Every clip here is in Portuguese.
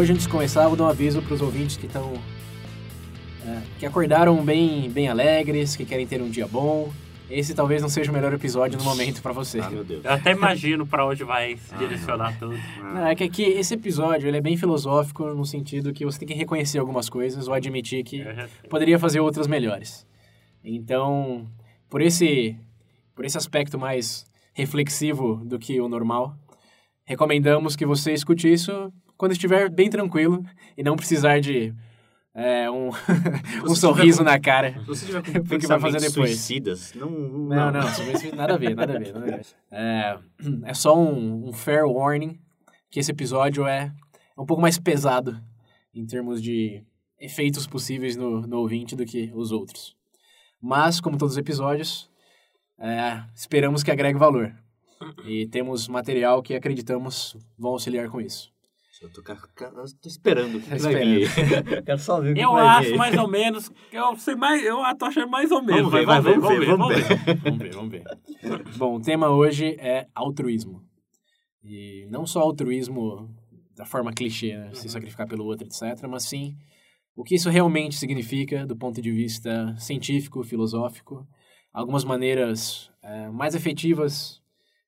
hoje, antes de começar, vou dar um aviso para os ouvintes que estão. É, que acordaram bem, bem alegres, que querem ter um dia bom. Esse talvez não seja o melhor episódio no momento para você. Ah, meu Deus. Eu até imagino pra onde vai se direcionar tudo. Não, é que aqui esse episódio ele é bem filosófico no sentido que você tem que reconhecer algumas coisas ou admitir que poderia fazer outras melhores. Então, por esse por esse aspecto mais reflexivo do que o normal, recomendamos que você escute isso quando estiver bem tranquilo e não precisar de é, um, um sorriso com- na cara. Se você tiver com Porque vai fazer depois. suicidas, não... Não, não, isso- nada a ver, nada a ver. Nada a ver. É, é só um, um fair warning que esse episódio é um pouco mais pesado em termos de efeitos possíveis no, no ouvinte do que os outros. Mas, como todos os episódios, é, esperamos que agregue valor. E temos material que acreditamos vão auxiliar com isso. Eu tô, tô esperando o que, que vai vir. Quero só ver o que Eu vai acho vir. mais ou menos. Eu sei mais. Eu tô achando mais ou menos. Vamos ver, mas vai, vamos ver, vamos ver. Vamos ver, vamos ver. Bom, o tema hoje é altruísmo. E não só altruísmo da forma clichê, né? se sacrificar pelo outro, etc., mas sim o que isso realmente significa do ponto de vista científico, filosófico, algumas maneiras eh, mais efetivas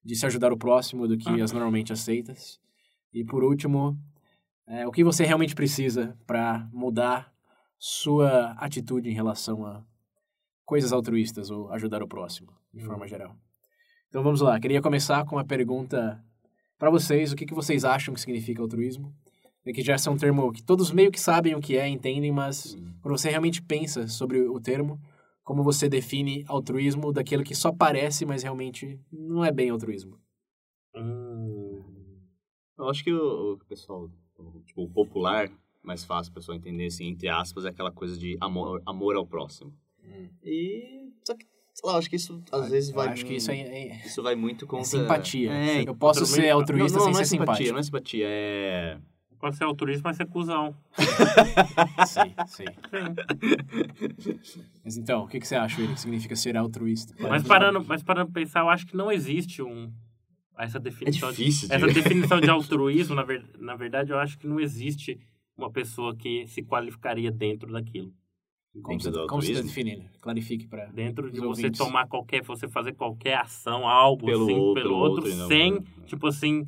de se ajudar o próximo do que as normalmente aceitas. E por último, eh, o que você realmente precisa para mudar sua atitude em relação a coisas altruístas ou ajudar o próximo, de forma geral. Então vamos lá, queria começar com uma pergunta para vocês, o que, que vocês acham que significa altruísmo? É que já é um termo que todos meio que sabem o que é, entendem, mas quando você realmente pensa sobre o termo, como você define altruísmo daquilo que só parece, mas realmente não é bem altruísmo? Hum, Eu acho que o, o pessoal, o- tipo, o popular, mais fácil o pessoal entender, assim, entre aspas, é aquela coisa de amor, amor ao próximo. E, só que, sei lá, eu acho que isso às vezes Eu vai... acho que isso é, é- Isso vai muito contra... é simpatia. É, Eu posso altruísmo- ser altruísta não, sem não ser é simpatia, simpático. não é simpatia, é... pode ser altruísmo, mas ser cuzão. Sim, sim. Mas então, o que, que você acha, Willi, que significa ser altruísta? Mas parando, mas parando pra pensar, eu acho que não existe um. Essa definição. É difícil de- Essa definição de altruísmo, na, ver- na verdade, eu acho que não existe uma pessoa que se qualificaria dentro daquilo. Como Dentro você, como você está altruísmo? definindo? Clarifique para Dentro de você ouvintes. tomar qualquer, você fazer qualquer ação, algo Pelo assim, outro, pelo outro, outro não sem, por- tipo assim.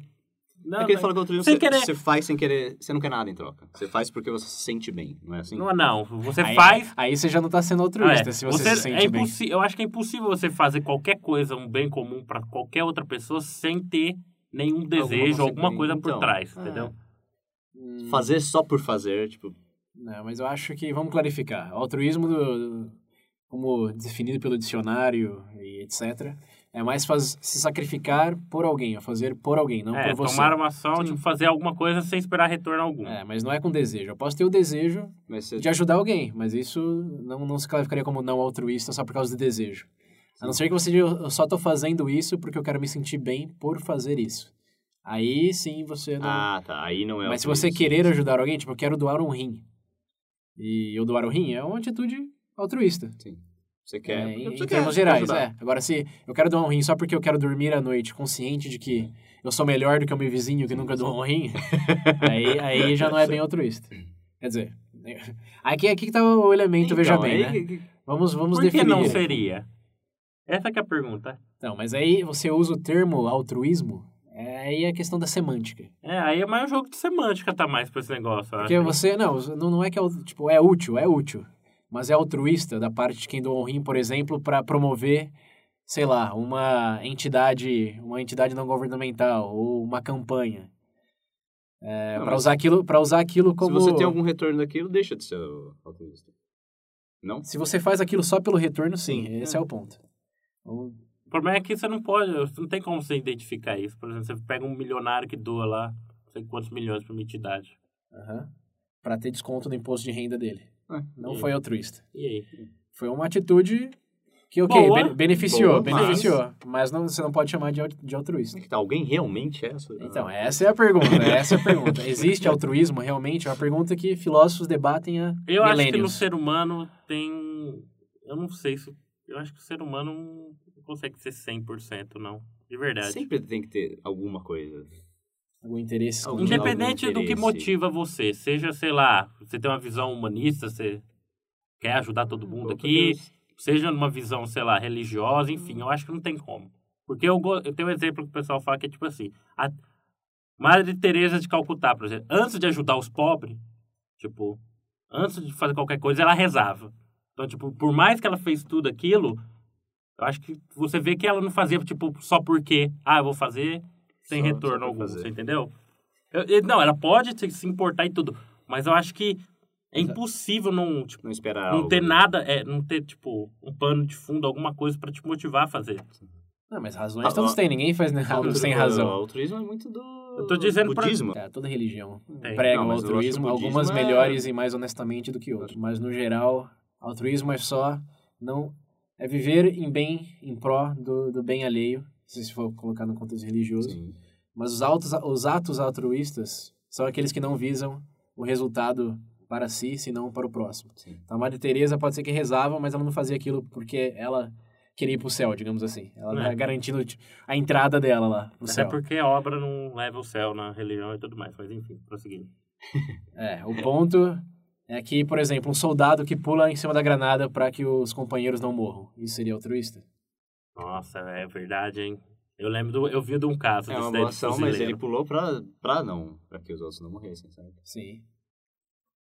Não, é que ele fala que o altruísmo sem você, querer. você faz sem querer, você não quer nada em troca. Você faz porque você se sente bem, não é assim? não, não, você aí, faz. Aí você já não está sendo Ah, altruísta, é. se você, Você- se é sente bem. impossi- Eu acho que é impossível você fazer qualquer coisa, um bem comum para qualquer outra pessoa sem ter nenhum desejo, alguma consequência. coisa por Então, trás, é. entendeu? Hum, Fazer só por fazer, tipo, Não, mas eu acho que, vamos clarificar, o altruísmo, do- como definido pelo dicionário e etc., é mais faz, se sacrificar por alguém, ou fazer por alguém, não é, por você. tomar uma ação, Sim. tipo, fazer alguma coisa sem esperar retorno algum. É, mas não é com desejo. Eu posso ter o desejo mas você... de ajudar alguém, mas isso não, não se classificaria como não altruísta só por causa do desejo. A não ser que você diga, eu só tô fazendo isso porque eu quero me sentir bem por fazer isso. Aí sim você não... Ah, tá. Aí não é Mas se você querer ajudar alguém, tipo, eu quero doar um rim. E eu doar o rim é uma atitude altruísta. Sim. Você quer. É, em, termos quer gerais, é. Agora, se eu quero doar um rim só porque eu quero dormir à noite consciente de que eu sou melhor do que o meu vizinho que nunca doou um rim, aí, aí já não é bem altruísta. Quer dizer, aqui, aqui que tá o elemento, veja Então, bem, aí né? que- Vamos, vamos Por que definir. não seria? Essa que é a pergunta. Não, mas aí você usa o termo altruísmo, é, aí é a questão da semântica. É, aí é mais um jogo de semântica, tá mais pra esse negócio. Porque acho. você, não, não, é que é, tipo, é útil, é útil. Mas é altruísta da parte de quem doa um rim, por exemplo, para promover, sei lá, uma entidade, uma entidade não governamental ou uma campanha. É, Não, para usar aquilo, para usar aquilo como Se você tem algum retorno daquilo, deixa de ser altruísta. Não? Se você faz aquilo só pelo retorno, sim, Sim, esse é. é, o ponto. O problema é que você não pode, não tem como você identificar isso. Por exemplo, você pega um milionário que doa lá, sei quantos milhões para uma entidade. Uhum. Para ter desconto no imposto de renda dele. É. Não foi altruísta. E aí? Foi uma atitude que, ok, Boa. bene- beneficiou, Boa, beneficiou. Mas, não, você não pode chamar de, al- de altruísta. Tá, Alguém realmente é essa? Então, essa é a pergunta. Essa é a pergunta. Existe altruísmo realmente? É uma pergunta que filósofos debatem há Eu acho que no milênios. ser humano tem. Eu não sei se. Eu acho que o ser humano não consegue ser 100%, não. De verdade. Sempre tem que ter alguma coisa. Algum interesse Algum. Independente do que motiva você, seja, sei lá, você tem uma visão humanista, você quer ajudar todo mundo aqui, Deus. seja numa visão, sei lá, religiosa, enfim, eu acho que não tem como. Porque eu, eu tenho um exemplo que o pessoal fala que é tipo assim, a Madre Teresa de Calcutá, por exemplo, antes de ajudar os pobres, tipo, antes de fazer qualquer coisa, ela rezava. Então, tipo, por mais que ela fez tudo aquilo, eu acho que você vê que ela não fazia, tipo, só porque, ah, eu vou fazer sem Só- só retorno por algum, fazer. você entendeu? Eu- eu- não, ela pode se- importar e tudo, mas eu acho que é impossível não, tipo, Não esperar não algo, ter né? nada, é, não ter, tipo, um pano de fundo, alguma coisa pra te motivar a fazer. Não, mas razões Ah, todos ó. têm. Ninguém faz né, Altru- sem O razão. altruísmo é muito do Eu tô dizendo pra- budismo. Cara, toda religião Tem. prega Não, o o altruísmo, budismo algumas é- melhores e mais honestamente do que outras. Mas, no geral, altruísmo é só... não É viver em bem, em pró do, do bem alheio, se for colocar no contexto religioso. Sim. Mas os, autos, os atos altruístas são aqueles que não visam o resultado para si, senão para o próximo. Sim. Então, a Madre Teresa pode ser que rezava, mas ela não fazia aquilo porque ela queria ir pro céu, digamos assim. Ela É. garantindo tipo, a entrada dela lá pro Até céu. porque a obra não leva o céu na religião e tudo mais, mas enfim, prosseguindo. É, o ponto é que, por exemplo, um soldado que pula em cima da granada para que os companheiros não morram. Isso seria altruísta? Nossa, é verdade, hein? Eu lembro, do, eu vi de um caso É uma boa de ação, mas ele pulou pra, pra não, pra que os outros não morressem, sabe? Sim.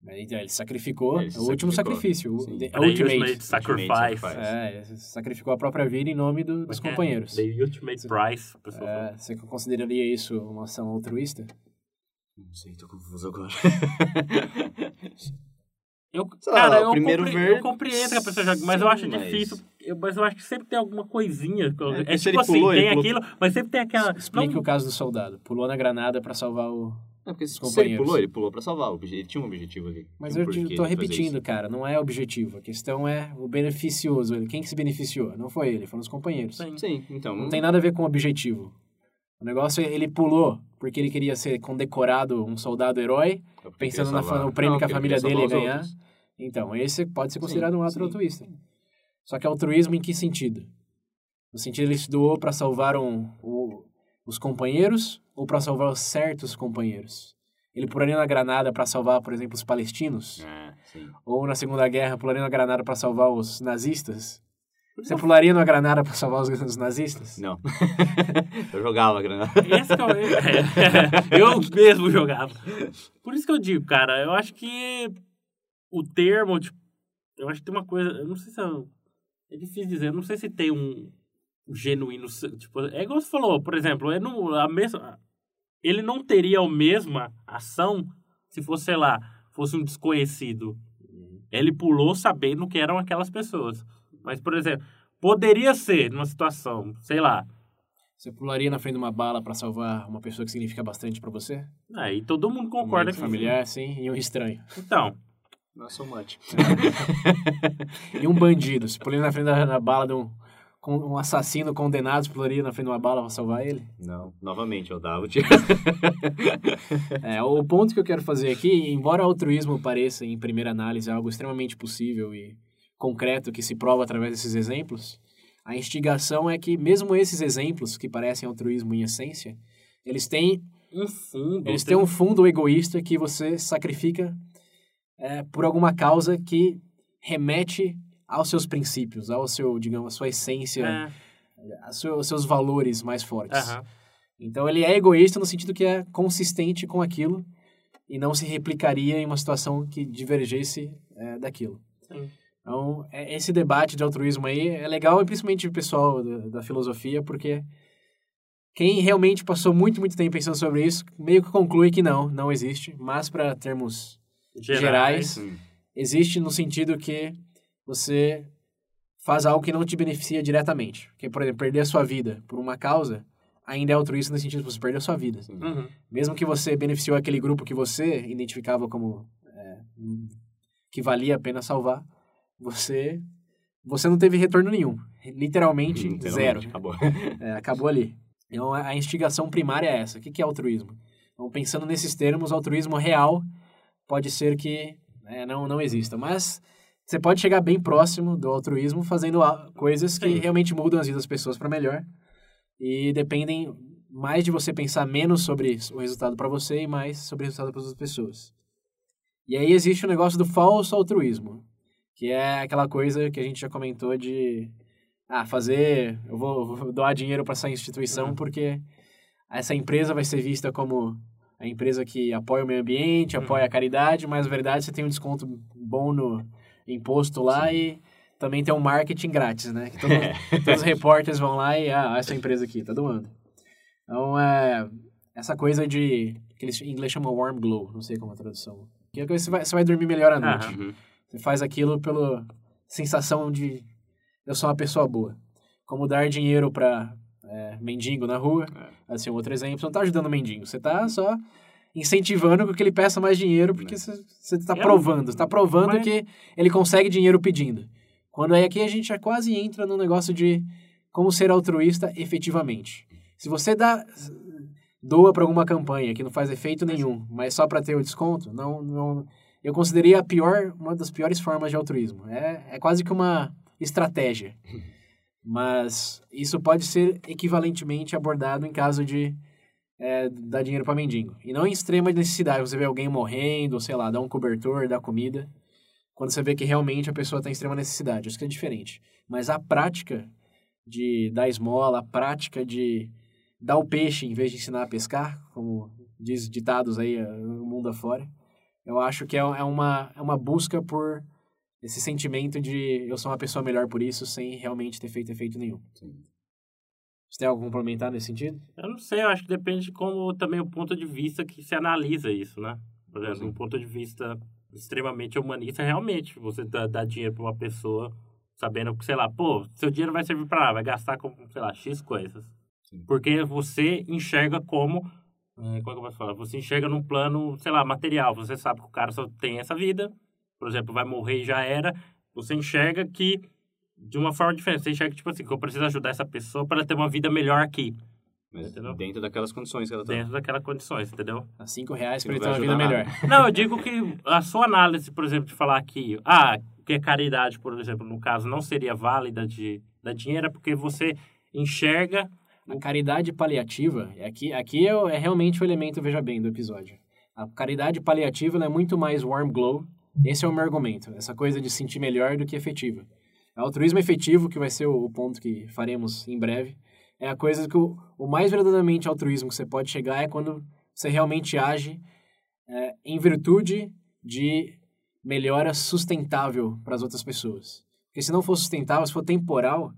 Mas, Então, ele sacrificou Ele se o último sacrificou. sacrifício, o Sim. the The ultimate. ultimate sacrifice. sacrifice. É, sacrificou a própria vida em nome do- dos é que é? companheiros. The ultimate price, o pessoal fala. É, você consideraria isso uma ação altruísta? Não sei, tô confuso agora. Eu, cara, eu, primeiro compre- ver- eu compreendo que a pessoa joga, mas eu acho mas- difícil. Eu, mas eu acho que sempre tem alguma coisinha. eu- É, É, tipo ele assim, pulou, ele tem pulou- aquilo, mas sempre tem aquela. Explique não- o caso do soldado. Pulou na granada para salvar o... É porque se ele companheiros. pulou, ele pulou pra salvar. Ele tinha um objetivo ali. Mas eu um te- porquê tô repetindo, cara. Não é objetivo. A questão é o beneficioso. Quem que se beneficiou? Não foi ele, foram os companheiros. Sim. Sim, então. Não tem nada a ver com o objetivo. O negócio é ele pulou porque ele queria ser condecorado um soldado herói, é pensando na no prêmio Não, que a ele família dele ia ganhar. outros. Então, esse pode ser Sim, considerado um ato sim. altruísta. Só que altruísmo em que sentido? No sentido ele se doou para salvar um, o- os companheiros ou para salvar os certos companheiros? Ele pularia na granada para salvar, por exemplo, os palestinos? É, sim. Ou na Segunda Guerra pularia na granada para salvar os nazistas? Você pularia na granada para salvar os, os nazistas? Não. eu jogava a granada. Esse que eu, eu mesmo jogava. Por isso que eu digo, cara, eu acho que o termo, tipo, eu acho que tem uma coisa, eu não sei se é, é difícil dizer, eu não sei se tem um, um genuíno, tipo, é igual você falou, por exemplo, é no, a mesma, ele não teria a mesma ação se fosse, sei lá, fosse um desconhecido. Ele pulou sabendo que eram aquelas pessoas. Mas, por exemplo, poderia ser numa situação, sei lá, Você pularia na frente de uma bala para salvar uma pessoa que significa bastante para você? aí todo mundo concorda Um familiar, sim, e um estranho. Então, Not so much. E um bandido. Você pularia na frente da, da bala de um, com um assassino condenado, pularia na frente de uma bala para salvar ele? Não, novamente eu dava o tiro. É, o ponto que eu quero fazer aqui, embora o altruísmo pareça, em primeira análise, algo extremamente possível e concreto que se prova através desses exemplos, a instigação é que mesmo esses exemplos, que parecem altruísmo em essência, eles têm, um fundo. eles têm um fundo egoísta que você sacrifica é, por alguma causa que remete aos seus princípios, ao seu, digamos, à sua essência, É, aos seus, aos seus valores mais fortes. aham. Então ele é egoísta no sentido que é consistente com aquilo e não se replicaria em uma situação que divergisse é, daquilo. Sim. Então, é- esse debate de altruísmo aí é legal, e principalmente o pessoal da, da filosofia, porque quem realmente passou muito, muito tempo pensando sobre isso, meio que conclui que não, não existe. Mas para termos gerais, Hum. existe no sentido que você faz algo que não te beneficia diretamente. Que, por exemplo, perder a sua vida por uma causa, ainda é altruísta no sentido de você perdeu a sua vida. Uhum. Mesmo que você beneficiou aquele grupo que você identificava como é, que valia a pena salvar, você você não teve retorno nenhum. Literalmente, Literalmente, zero. Acabou. É, acabou ali. Então, a a instigação primária é essa. O que que é altruísmo? Então, pensando nesses termos, altruísmo real pode ser que é, não, não exista. Mas você pode chegar bem próximo do altruísmo fazendo coisas que Sim. realmente mudam as vidas das pessoas para melhor. E dependem mais de você pensar menos sobre o resultado para você e mais sobre o resultado para as outras pessoas. E aí existe o negócio do falso altruísmo, que é aquela coisa que a gente já comentou de ah, fazer, eu vou, vou doar dinheiro para essa instituição Uhum. porque essa empresa vai ser vista como a empresa que apoia o meio ambiente, apoia a caridade, mas na verdade você tem um desconto bom no imposto lá e também tem um marketing grátis, né? Que todo- todos os repórteres vão lá e, ah, essa empresa aqui, tá doando. Então, é, essa coisa de, que eles em inglês chamam warm glow, não sei como é a tradução. Que é que você vai, você vai dormir melhor à noite. Uhum. Você faz aquilo pela sensação de eu sou uma pessoa boa. Como dar dinheiro para mendigo na rua, assim, um outro exemplo, você não tá ajudando o mendigo, você tá só incentivando com que ele peça mais dinheiro, porque você você tá Eu- provando, você tá provando Mas- que ele consegue dinheiro pedindo. Quando aí aqui a gente já quase entra no negócio de como ser altruísta efetivamente. Se você dá doa para alguma campanha que não faz efeito nenhum, mas só para ter o desconto, não, não eu consideraria a pior, uma das piores formas de altruísmo. É, é quase que uma estratégia. Mas isso pode ser equivalentemente abordado em caso de é, dar dinheiro para mendigo. E não em extrema necessidade, você vê alguém morrendo, sei lá, dá um cobertor, dá comida. Quando você vê que realmente a pessoa está em extrema necessidade, isso que é diferente. Mas a prática de dar esmola, a prática de dar o peixe em vez de ensinar a pescar, como diz ditados aí eh, no mundo afora, eu acho que é, é, uma, é uma busca por esse sentimento de eu sou uma pessoa melhor por isso, sem realmente ter feito efeito nenhum. Você tem algo a complementar nesse sentido? Eu não sei, eu acho que depende de como também o ponto de vista que se analisa isso, né? Por exemplo, Sim. um ponto de vista extremamente humanista, realmente, você dá, dá dinheiro para uma pessoa sabendo que, sei lá, pô, seu dinheiro vai servir para vai gastar com, sei lá, X coisas. Sim. Porque você enxerga como, é, como é que eu posso falar? Você enxerga num plano, sei lá, material. Você sabe que o cara só tem essa vida, por exemplo, vai morrer e já era. Você enxerga que, de uma forma diferente, você enxerga, tipo assim, que eu preciso ajudar essa pessoa para ela ter uma vida melhor aqui. Mas Entendeu? dentro daquelas condições que ela tá. dentro daquelas condições, entendeu? A cinco reais para ele ter uma vida ajudar melhor. Não, eu digo que a sua análise, por exemplo, de falar que, ah, que a caridade, por exemplo, no caso, não seria válida de dar dinheiro, é porque você enxerga... A caridade paliativa, aqui, aqui é, é realmente o elemento, veja bem, do episódio. A caridade paliativa ela é muito mais warm glow. Esse é o meu argumento. Essa coisa de sentir melhor do que efetiva. O altruísmo efetivo, que vai ser o, ponto que faremos em breve, é a coisa que o, o mais verdadeiramente altruísmo que você pode chegar é quando você realmente age é, em virtude de melhora sustentável para as outras pessoas. Porque se não for sustentável, se for temporal, é,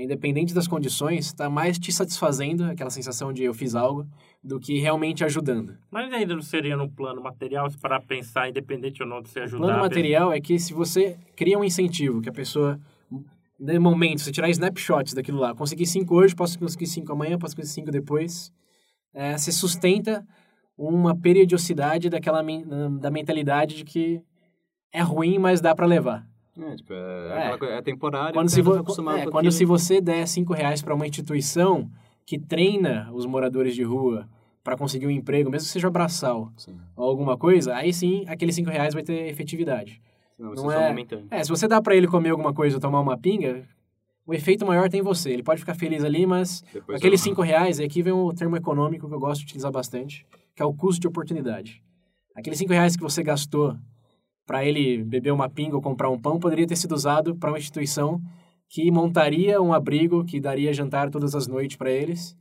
independente das condições, está mais te satisfazendo, aquela sensação de eu fiz algo, do que realmente ajudando. Mas ainda não seria num plano material, se parar pensar, independente ou não de O ajudar... plano a material é que se você cria um incentivo, que a pessoa, no momento, você tirar snapshots daquilo lá, conseguir cinco hoje, posso conseguir cinco amanhã, posso conseguir cinco depois, é, você sustenta uma periodicidade daquela da mentalidade de que é ruim, mas dá para levar. É, tipo, é, É. coisa- é temporário. Quando, se, tá vo- acostumado é, quando se você der cinco reais para uma instituição que treina os moradores de rua para conseguir um emprego, mesmo que seja braçal Sim. ou alguma coisa, aí sim aqueles cinco reais vai ter efetividade. Não, Não é-. É, se você dá para ele comer alguma coisa ou tomar uma pinga, o efeito maior tem em você. Ele pode ficar feliz ali, mas Depois aqueles eu- cinco reais, e aqui vem um termo econômico que eu gosto de utilizar bastante, que é o custo de oportunidade. Aqueles cinco reais que você gastou para ele beber uma pinga ou comprar um pão poderia ter sido usado para uma instituição que montaria um abrigo, que daria jantar todas as noites para eles,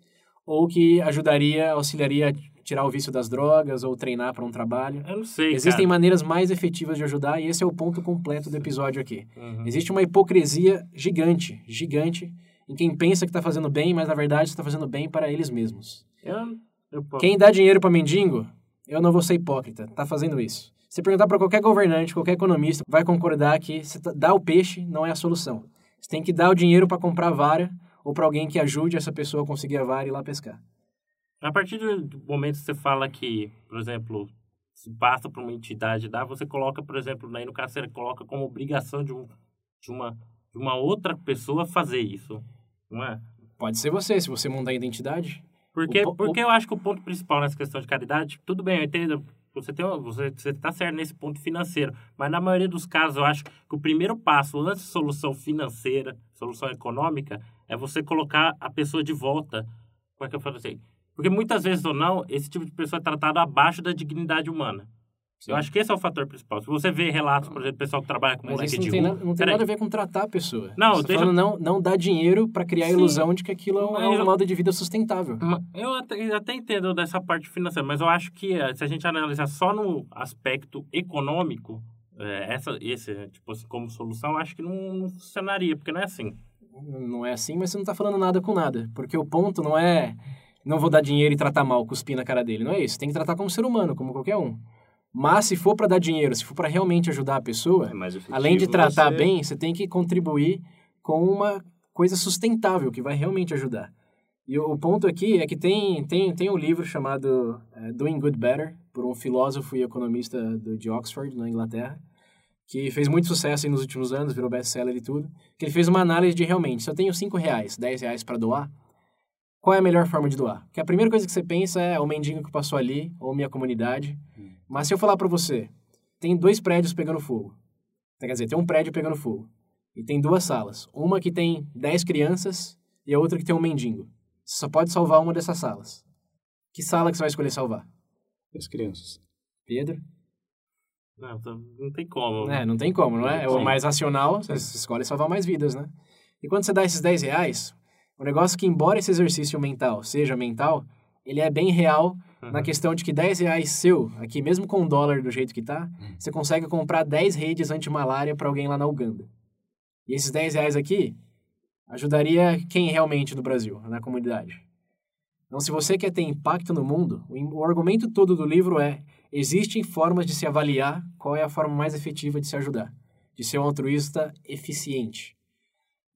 ou que ajudaria, auxiliaria a tirar o vício das drogas ou treinar para um trabalho. Eu não sei, Existem cara. maneiras mais efetivas de ajudar e esse é o ponto completo do episódio aqui. Uhum. Existe uma hipocrisia gigante, gigante, em quem pensa que está fazendo bem, mas na verdade está fazendo bem para eles mesmos. Eu, eu, Quem dá dinheiro para mendigo, eu não vou ser hipócrita, tá fazendo isso. Se perguntar para qualquer governante, qualquer economista, vai concordar que dar o peixe não é a solução. Você tem que dar o dinheiro para comprar vara ou para alguém que ajude essa pessoa a conseguir a vara e ir lá pescar. A partir do momento que você fala que, por exemplo, se passa para uma entidade dar, você coloca, por exemplo, aí no caso você coloca como obrigação de, um, de, uma, de uma outra pessoa fazer isso, não é? Pode ser você, se você mudar a identidade. Porque, O po- porque eu acho que o ponto principal nessa questão de caridade, tudo bem, eu entendo, você tem você você tá certo nesse ponto financeiro, mas na maioria dos casos eu acho que o primeiro passo antes de solução financeira, solução econômica, é você colocar a pessoa de volta. Como é que eu falo assim? Porque muitas vezes ou não, esse tipo de pessoa é tratado abaixo da dignidade humana. Eu acho que esse é o fator principal. Se você vê relatos, por exemplo, pessoal que trabalha com moleque não de tem, rua... não tem nada a ver com tratar a pessoa. Não, Você tá deixa- não, não dar dinheiro para criar a Sim. ilusão de que aquilo é Mas um eu- modo de vida sustentável. Eu até, até entendo dessa parte financeira, mas eu acho que eh, se a gente analisar só no aspecto econômico, eh, essa, esse, tipo assim, como solução, eu acho que não, não funcionaria, porque não é assim. Não é assim, mas você não tá falando nada com nada. Porque o ponto não é não vou dar dinheiro e tratar mal, cuspir na cara dele. Não é isso. Tem que tratar como ser humano, como qualquer um. Mas se for para dar dinheiro, se for para realmente ajudar a pessoa, É efetivo além de tratar você- bem, você tem que contribuir com uma coisa sustentável que vai realmente ajudar. E o, o ponto aqui é que tem, tem, tem um livro chamado eh, Doing Good Better, por um filósofo e economista do, de Oxford, na Inglaterra, que fez muito sucesso nos últimos anos, virou best-seller e tudo, que ele fez uma análise de realmente, se eu tenho 5 reais, 10 reais para doar, qual é a melhor forma de doar? Porque a primeira coisa que você pensa é o mendigo que passou ali, ou minha comunidade. Mas se eu falar para você, tem dois prédios pegando fogo. Quer dizer, tem um prédio pegando fogo. E tem duas salas. Uma que tem 10 crianças e a outra que tem um mendigo. Você só pode salvar uma dessas salas. Que sala que você vai escolher salvar? As crianças. Pedro? Não, tá- não tem como. É, não tem como, não é? É o mais racional, você escolhe salvar mais vidas, né? E quando você dá esses 10 reais, o negócio é que, embora esse exercício mental seja mental, ele é bem real Uhum. na questão de que 10 reais seu, aqui mesmo com o dólar do jeito que tá, você consegue comprar 10 redes anti-malária para alguém lá na Uganda. E esses 10 reais aqui ajudaria quem realmente no Brasil, na comunidade. Então, se você quer ter impacto no mundo, o argumento todo do livro é: existem formas de se avaliar qual é a forma mais efetiva de se ajudar, de ser um altruísta eficiente.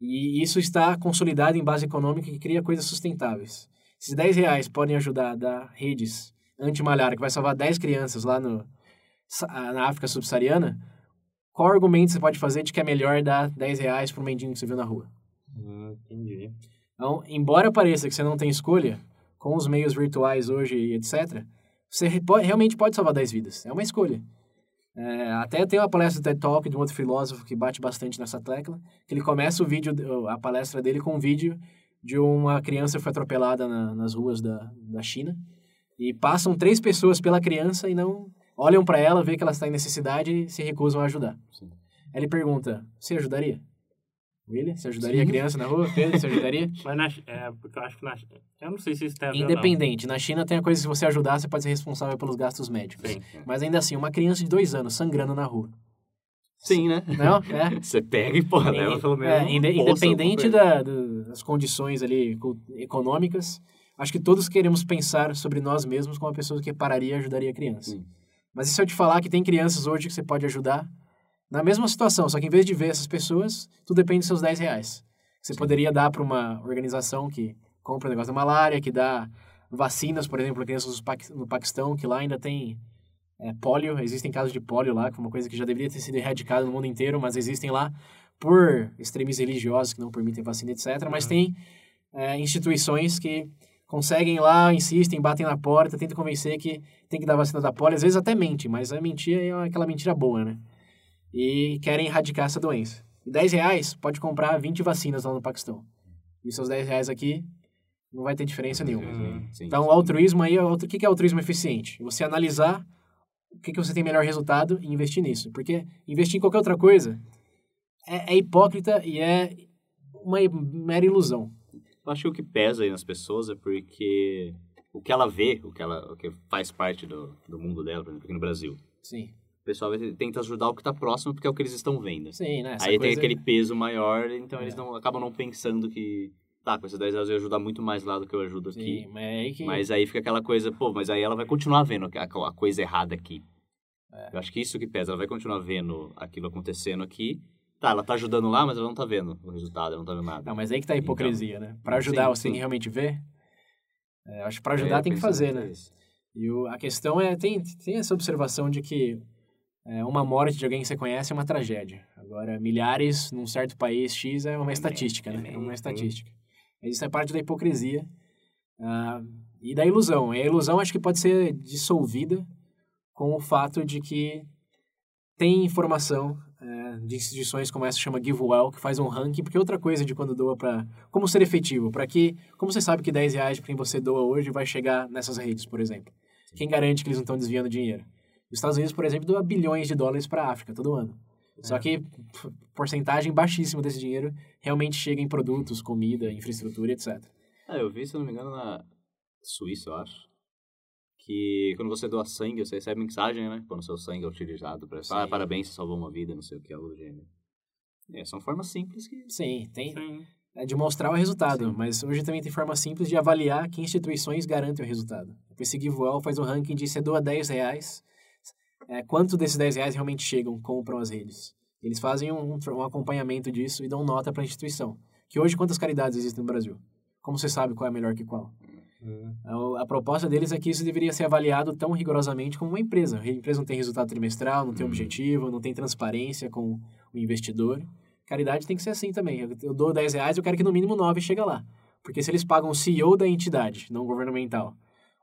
E isso está consolidado em base econômica que cria coisas sustentáveis. Esses 10 reais podem ajudar a dar redes anti-malária, que vai salvar 10 crianças lá no, sa- na África subsaariana. Qual argumento você pode fazer de que é melhor dar 10 reais para um mendigo que você viu na rua? Hum, entendi. Então, embora pareça que você não tem escolha, com os meios virtuais hoje e etc., você realmente pode salvar 10 vidas. É uma escolha. É, até tem uma palestra do TED Talk de um outro filósofo que bate bastante nessa tecla, que ele começa o vídeo, a palestra dele com um vídeo de uma criança que foi atropelada na- nas ruas da, da China. E passam três pessoas pela criança e não olham para ela, vê que ela está em necessidade e se recusam a ajudar. Sim. Aí ele pergunta, você ajudaria? William, você ajudaria a Sim. criança na rua? Pedro, você ajudaria? Mas na, é, porque eu acho que na. Eu não sei se isso tem a ver ou não. Independente. Na China tem a coisa que se você ajudar, você pode ser responsável pelos gastos médicos. Sim. Mas ainda assim, uma criança de dois anos sangrando na rua. Sim, né? Não? É. Você pega e, porra, leva pelo menos. É, bolsa, independente da, do- das condições ali econômicas, acho que todos queremos pensar sobre nós mesmos como uma pessoa que pararia e ajudaria a criança. Sim. Mas e se eu te falar que tem crianças hoje que você pode ajudar na mesma situação, só que em vez de ver essas pessoas, tudo depende dos seus 10 reais. Você poderia dar para uma organização que compra o negócio da malária, que dá vacinas, por exemplo, para crianças no Paquistão, que lá ainda tem é, pólio, existem casos de pólio lá, que é uma coisa que já deveria ter sido erradicada no mundo inteiro, mas existem lá por extremistas religiosos que não permitem vacina, etc. Mas Uhum. tem é, instituições que conseguem lá, insistem, batem na porta, tentam convencer que tem que dar vacina da polio, às vezes até mente, mas a mentira é aquela mentira boa, né? E querem erradicar essa doença. E 10 reais pode comprar 20 vacinas lá no Paquistão. E seus 10 reais aqui não vai ter diferença nenhuma. Uhum. Sim, Então, sim. o altruísmo aí, é o que que é altruísmo eficiente? Você analisar o que, que você tem melhor resultado e investir nisso. Porque investir em qualquer outra coisa é, é hipócrita e é uma mera ilusão. Eu acho que o que pesa aí nas pessoas é porque o que ela vê, o que, ela, o que faz parte do, do mundo dela, por exemplo, aqui no Brasil. Sim, O pessoal tenta ajudar o que está próximo porque é o que eles estão vendo. sim, né? Essa aí tem aquele peso maior, então É. eles não, acabam não pensando que, tá, com esses 10 reais eu ia ajudar muito mais lá do que eu ajudo aqui. Sim, mas é aí que... Mas aí fica aquela coisa, pô, mas aí ela vai continuar vendo a, coisa errada aqui. É. Eu acho que isso que pesa, ela vai continuar vendo aquilo acontecendo aqui, Tá, ela tá ajudando lá, mas ela não tá vendo o resultado, ela não tá vendo nada. Não, mas aí que tá a hipocrisia, então, né? Para ajudar, sim, você tem que realmente ver. É, acho que para ajudar é, tem que fazer, né? Isso. E o, a questão é, tem, tem essa observação de que é, uma morte de alguém que você conhece é uma tragédia. Agora, milhares num certo país X é uma é estatística, né? É uma estatística. Mas isso é parte da hipocrisia uh, e da ilusão. E a ilusão acho que pode ser dissolvida com o fato de que tem informação é, de instituições como essa chama GiveWell, que faz um ranking, porque outra coisa de quando doa para... Como ser efetivo, para que... Como você sabe que 10 reais para quem você doa hoje vai chegar nessas redes, por exemplo? Quem garante que eles não estão desviando dinheiro? Os Estados Unidos, por exemplo, doa bilhões de dólares para a África todo ano. É. Só que porcentagem baixíssima desse dinheiro realmente chega em produtos, comida, infraestrutura, etc. Ah, eu vi, se não me engano, na Suíça, eu acho, que quando você doa sangue, você recebe mensagem, né? Quando seu sangue é utilizado para ah, parabéns, você salvou uma vida, não sei o que, algo do gênero. É, são formas simples que... Sim, tem... Sim. É de mostrar o resultado, Sim. mas hoje também tem forma simples de avaliar que instituições garantem o resultado. Esse GiveWell faz um ranking de você doa 10 reais, é, quanto desses 10 reais realmente chegam, compram as redes. Eles fazem um, um acompanhamento disso e dão nota para a instituição. Que hoje, quantas caridades existem no Brasil? Como você sabe qual é melhor que qual? Uhum. A, a, proposta deles é que isso deveria ser avaliado tão rigorosamente como uma empresa. A empresa não tem resultado trimestral, não tem uhum. objetivo, não tem transparência com o investidor. Caridade tem que ser assim também. Eu, eu dou 10 reais, eu quero que no mínimo 9 chegue lá. Porque se eles pagam o CEO da entidade, não governamental,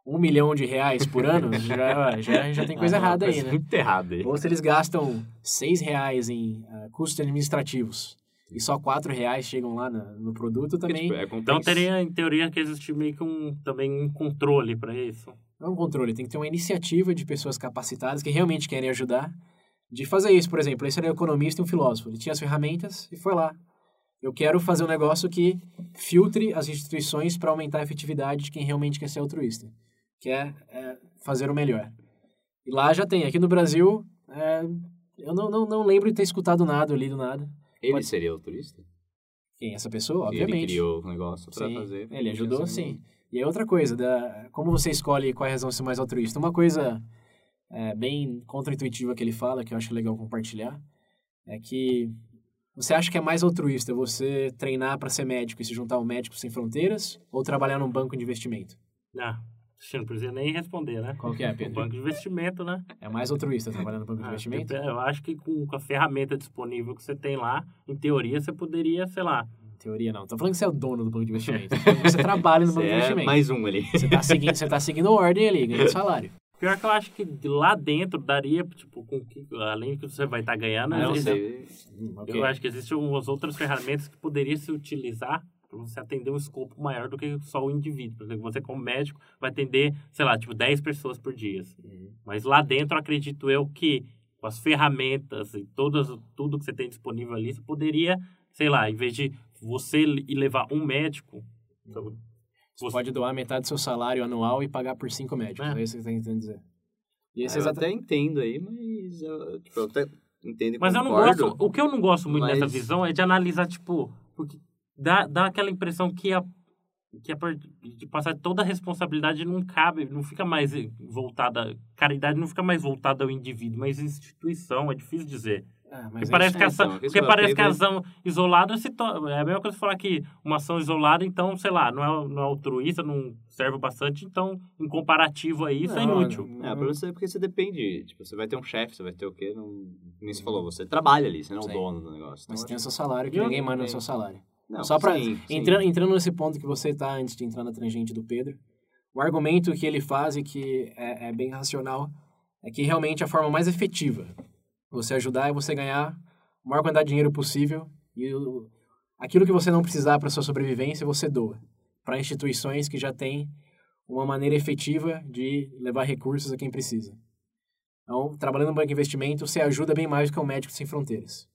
um milhão de reais por ano, já, já, já tem coisa ah, errada aí, né? Muito errado aí. Ou se eles gastam seis reais em uh, custos administrativos e só quatro reais chegam lá no, no produto também. Tipo, é então teria, em teoria, que existe meio que um, também um controle para isso. Não é um controle, tem que ter uma iniciativa de pessoas capacitadas que realmente querem ajudar de fazer isso. Por exemplo, esse era um economista e um filósofo. Ele tinha as ferramentas e foi lá. Eu quero fazer um negócio que filtre as instituições para aumentar a efetividade de quem realmente quer ser altruísta que é, é fazer o melhor. E lá já tem. Aqui no Brasil, é, eu não, não, não lembro de ter escutado nada, lido nada. Ele Pode... seria o turista? Quem? Essa pessoa? Obviamente. Ele criou o negócio para fazer. Ele ajudou, sim. E é outra coisa, da, como você escolhe qual é a razão de ser mais altruísta. Uma coisa é, bem contraintuitiva que ele fala, que eu acho legal compartilhar, é que você acha que é mais altruísta você treinar para ser médico e se juntar ao Médico Sem Fronteiras ou trabalhar num banco de investimento? Ah, você não precisa nem responder, né? Qual que é, Pedro? O banco de investimento, né? É mais altruísta trabalhando no banco de ah, investimento? Eu acho que com, a ferramenta disponível que você tem lá, em teoria, você poderia, sei lá... Em teoria, não. Tô falando que você é o dono do banco de investimento. você trabalha no banco de é investimento. mais um ali. Você tá seguindo, você tá seguindo ordem ali, ganhando salário. Pior que eu acho que lá dentro daria, tipo, com que, além do que você vai estar tá ganhando... Ah, não sei. Okay. Eu acho que existem umas outras ferramentas que poderiam se utilizar para você atender um escopo maior do que só o indivíduo. Por exemplo, você como médico vai atender, sei lá, tipo 10 pessoas por dia. Assim. Uhum. Mas lá dentro, acredito eu que com as ferramentas e todas, tudo que você tem disponível ali, você poderia, sei lá, em vez de você ir levar um médico... Então, você, você, pode doar metade do seu salário anual e pagar por cinco médicos. É, é isso que você está tentando dizer. E esse é, eu até entendo aí, mas eu, tipo, eu até entendo e Mas concordo, eu não gosto... O que eu não gosto muito mas... dessa visão é de analisar, tipo... Porque dá, dá aquela impressão que a que a, de passar toda a responsabilidade não cabe, não fica mais voltada, caridade não fica mais voltada ao indivíduo, mas instituição, é difícil dizer. Ah, porque parece, que, ação, porque parece que a ação isolada se torna. É a mesma coisa falar que uma ação isolada, então, sei lá, não é, não é altruísta, não serve bastante, então, em comparativo a isso, é não, é inútil. Não, é, pra você, porque você depende. Tipo, você vai ter um chefe, você vai ter o quê? Não, nem você falou, você trabalha ali, você não é o dono do negócio. Então, mas tem o seu salário, que ninguém manda no seu salário. Não, Só para entrando, entrando nesse ponto que você está antes de entrar na tangente do Pedro, o argumento que ele faz e que é, é bem racional é que realmente a forma mais efetiva você ajudar é você ganhar a maior quantidade de dinheiro possível e o, aquilo que você não precisar para sua sobrevivência você doa para instituições que já têm uma maneira efetiva de levar recursos a quem precisa. Então, trabalhando no banco de investimento, você ajuda bem mais do que o Médico Sem Fronteiras.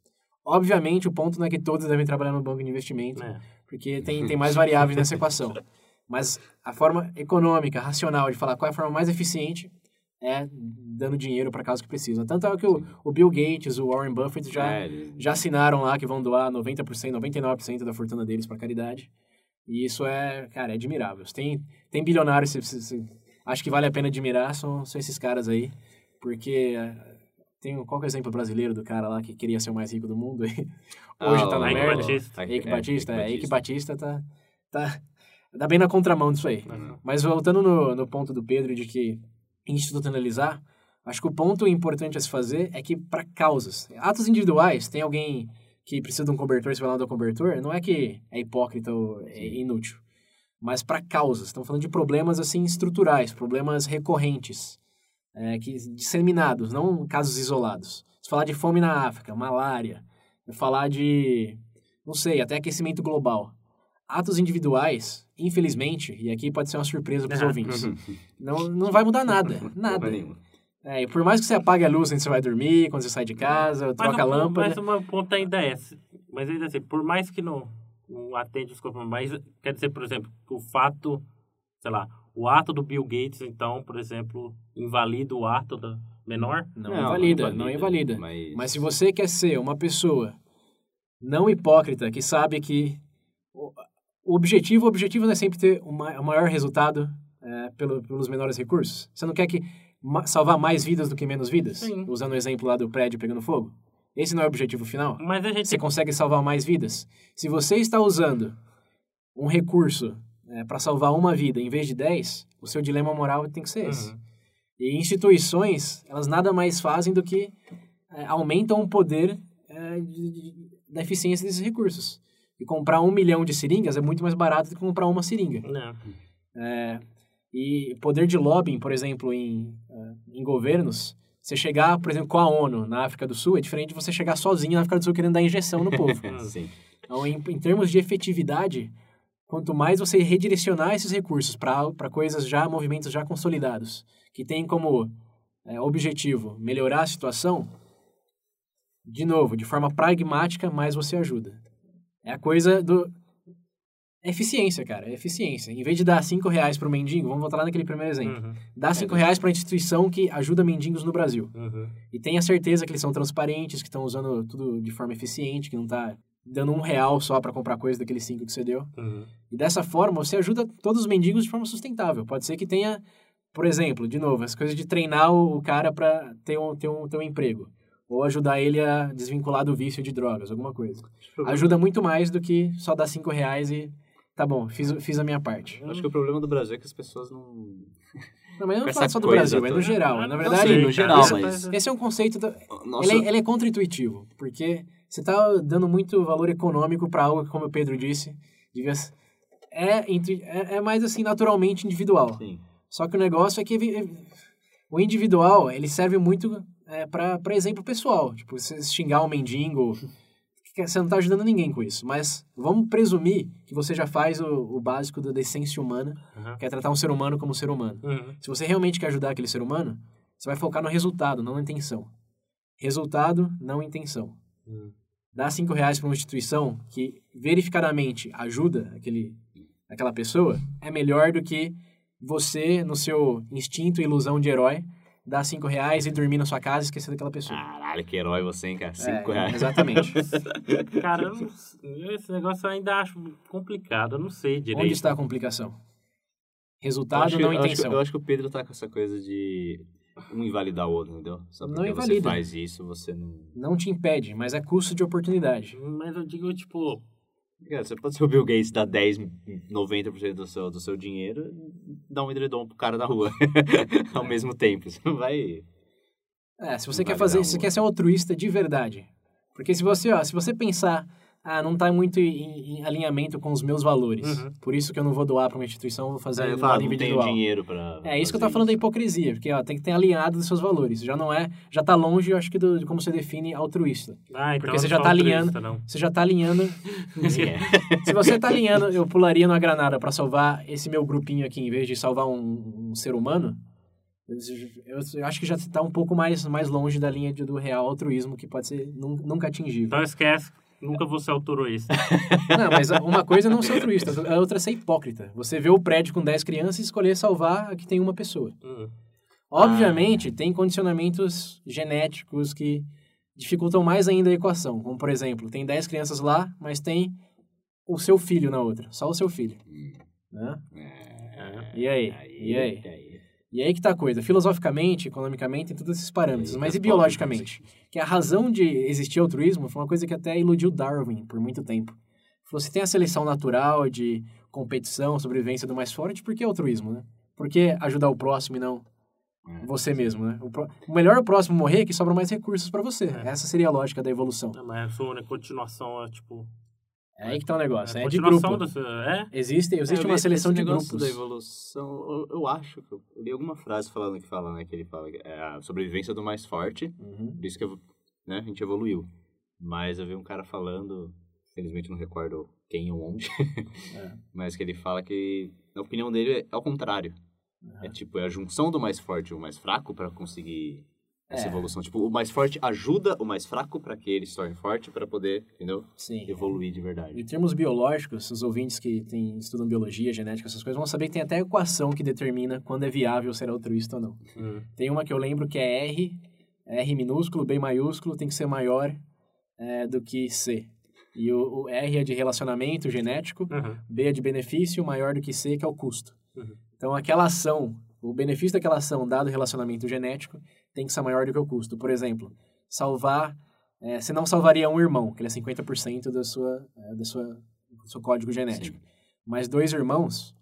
Obviamente, o ponto não é que todos devem trabalhar no banco de investimento, é. porque tem, tem mais variáveis nessa equação. Mas a forma econômica, racional de falar qual é a forma mais eficiente é dando dinheiro para casos que precisam. Tanto é que o, o, Bill Gates, o Warren Buffett já, é. já assinaram lá que vão doar 90%, 99% da fortuna deles para caridade. E isso é, cara, é admirável. Tem, tem bilionários, se, se, se, acho que vale a pena admirar, são, são esses caras aí, porque tem qual que é o exemplo brasileiro do cara lá que queria ser o mais rico do mundo e hoje Ah, tá na o- merda? Batista. Eike É, Batista, é, Eike Eike Batista tá, tá, tá bem na contramão disso aí. Uhum. Mas voltando no, no ponto do Pedro de que institucionalizar, acho que o ponto importante a se fazer é que para causas, atos individuais, tem alguém que precisa de um cobertor, você vai lá dar um cobertor, não é que é hipócrita ou é inútil, mas para causas. Estamos falando de problemas assim estruturais, problemas recorrentes, é, que disseminados, não casos isolados. Se falar de fome na África, malária, falar de, não sei, até aquecimento global. Atos individuais, infelizmente, e aqui pode ser uma surpresa para os Ah, ouvintes, não, não vai mudar nada, nada. É, por mais que você apague a luz quando você vai dormir, quando você sai de casa, troca a o- lâmpada, Mas uma ponta ainda é. Mas ainda assim, por mais que não, não atende os corpos, mas quer dizer, por exemplo, que o fato, sei lá, o ato do Bill Gates, então, por exemplo, invalida o ato da menor? não, invalida, não invalida. Mas, Mas se você quer ser uma pessoa não hipócrita, que sabe que o objetivo, o objetivo não é sempre ter o ma- o maior resultado é, pelo, pelos menores recursos. Você não quer que ma- salvar mais vidas do que menos vidas? Sim. Usando o exemplo lá do prédio pegando fogo. Esse não é o objetivo final? Mas a gente Você consegue salvar mais vidas? Se você está usando um recurso para salvar uma vida em vez de 10, o seu dilema moral tem que ser esse. Uhum. E instituições, elas nada mais fazem do que é, aumentam o poder é, de- de- da eficiência desses recursos. E comprar um milhão de seringas é muito mais barato do que comprar uma seringa. É, e poder de lobbying, por exemplo, em, eh, em governos, você chegar, por exemplo, com a ONU na África do Sul, é diferente de você chegar sozinho na África do Sul querendo dar injeção no povo. Então, em, em termos de efetividade, quanto mais você redirecionar esses recursos para coisas já, movimentos já consolidados, que tem como é, objetivo melhorar a situação, de novo, de forma pragmática, mais você ajuda. É a coisa do. É eficiência, cara, é eficiência. Em vez de dar cinco reais para o mendigo, vamos voltar lá naquele primeiro exemplo. Uhum. Dá cinco reais para a instituição que ajuda mendigos no Brasil. Uhum. E tenha certeza que eles são transparentes, que estão usando tudo de forma eficiente, que não está dando um real só para comprar coisa daqueles cinco que você deu. Uhum. E dessa forma, você ajuda todos os mendigos de forma sustentável. Pode ser que tenha, por exemplo, de novo, as coisas de treinar o cara para ter um, ter, um, ter um emprego. Ou ajudar ele a desvincular do vício de drogas, alguma coisa. Ajuda muito mais do que só dar cinco reais e... Tá bom, fiz, fiz a minha parte. Eu acho que o problema do Brasil é que as pessoas não. Não, mas eu não falo só do Brasil, é no geral. Na não verdade, sei, no geral, Isso mas- esse é um conceito... Nossa, Ele, é, ele é contra-intuitivo, porque você está dando muito valor econômico para algo que, como o Pedro disse, devia é, intui- é, é mais assim, naturalmente individual. Sim. Só que o negócio é que o individual, ele serve muito é, para exemplo pessoal. Tipo, você xingar um mendigo, você não está ajudando ninguém com isso. Mas vamos presumir que você já faz o, o básico da decência humana, Uhum. que é tratar um ser humano como ser humano. Uhum. Se você realmente quer ajudar aquele ser humano, você vai focar no resultado, não na intenção. Resultado, não intenção. Dar cinco reais para uma instituição que verificadamente ajuda aquele, aquela pessoa é melhor do que você, no seu instinto e ilusão de herói, dar cinco reais e dormir na sua casa e esquecer daquela pessoa. Caralho, que herói você, hein, cara? Cinco É, reais. Exatamente. Cara, eu não esse negócio eu ainda acho complicado, eu não sei direito. Onde está a complicação? Eu Resultado, acho, que, não eu, acho que, intenção. eu acho que o Pedro tá com essa coisa de um invalidar o outro, entendeu? Só Não porque você invalida. faz isso, você não. Não te impede, mas é custo de oportunidade. Mas eu digo, tipo, Cara, você pode ser o Bill Gates, dar 10, 90% do seu, do seu dinheiro dá um edredom pro cara na rua ao mesmo tempo. Você não vai. É, se você Não quer fazer, dar se você quer ser um altruísta de verdade. Porque se você, ó, se você pensar, ah, não tá muito em, em alinhamento com os meus valores. Uhum. Por isso que eu não vou doar para uma instituição, vou fazer É, um falo, lado não individual. dinheiro pra. É isso que eu tô falando da hipocrisia, porque ó, tem que ter alinhado dos seus valores. Já não é, já tá longe, eu acho que do, de como você define altruísta. ah, então Porque você já tá altruísta, alinhando. Não. Você já tá alinhando. É. se você tá alinhando, eu pularia numa granada para salvar esse meu grupinho aqui em vez de salvar um, um ser humano. Eu, acho que já tá um pouco mais, mais longe da linha de- do real altruísmo que pode ser nun- nunca atingível. Então esquece, nunca vou ser altruísta. Não, mas uma coisa é não ser altruísta, a outra é ser hipócrita. Você vê o prédio com 10 crianças e escolher salvar a que tem uma pessoa. Uhum. Obviamente, tem condicionamentos genéticos que dificultam mais ainda a equação. Como, por exemplo, tem 10 crianças lá, mas tem o seu filho na outra. Só o seu filho. Né? É. E aí? E aí? E aí que tá a coisa. Filosoficamente, economicamente, tem todos esses parâmetros. Mas e biologicamente? Que a razão de existir altruísmo foi uma coisa que até iludiu Darwin por muito tempo. Você tem a seleção natural de competição, sobrevivência do mais forte, por que altruísmo, né? Por que ajudar o próximo e não É. você mesmo, né? O, pro... o melhor é o próximo morrer que sobram mais recursos para você. É. Essa seria a lógica da evolução. Não, mas a sua continuação é tipo. É aí que tá o negócio. É de continuação grupo. dessa. É? Existe, É, existe eu uma seleção de grupos. da evolução, eu, eu acho que eu li alguma frase falando que fala, né, que ele fala que é a sobrevivência do mais forte, Uhum. por isso que né, a gente evoluiu. Mas eu vi um cara falando, infelizmente não recordo quem ou onde, É. mas que ele fala que, na opinião dele, é ao contrário. É tipo, é a junção do mais forte e o mais fraco para conseguir essa É. evolução. Tipo, o mais forte ajuda o mais fraco para que ele se torne forte para poder, entendeu? Sim. Evoluir de verdade. Em termos biológicos, os ouvintes que tem, estudam biologia, genética, essas coisas, vão saber que tem até equação que determina quando é viável ser altruísta ou não. Hum. Tem uma que eu lembro que é R, R minúsculo, B maiúsculo, tem que ser maior é, do que C. E o, o R é de relacionamento genético, Uhum. B é de benefício, maior do que C, que é o custo. Uhum. Então, aquela ação, o benefício daquela ação, dado o relacionamento genético, tem que ser maior do que o custo. Por exemplo, salvar... É, você não salvaria um irmão, que ele é 50% da sua, é, da sua, do seu código genético. Mas dois irmãos,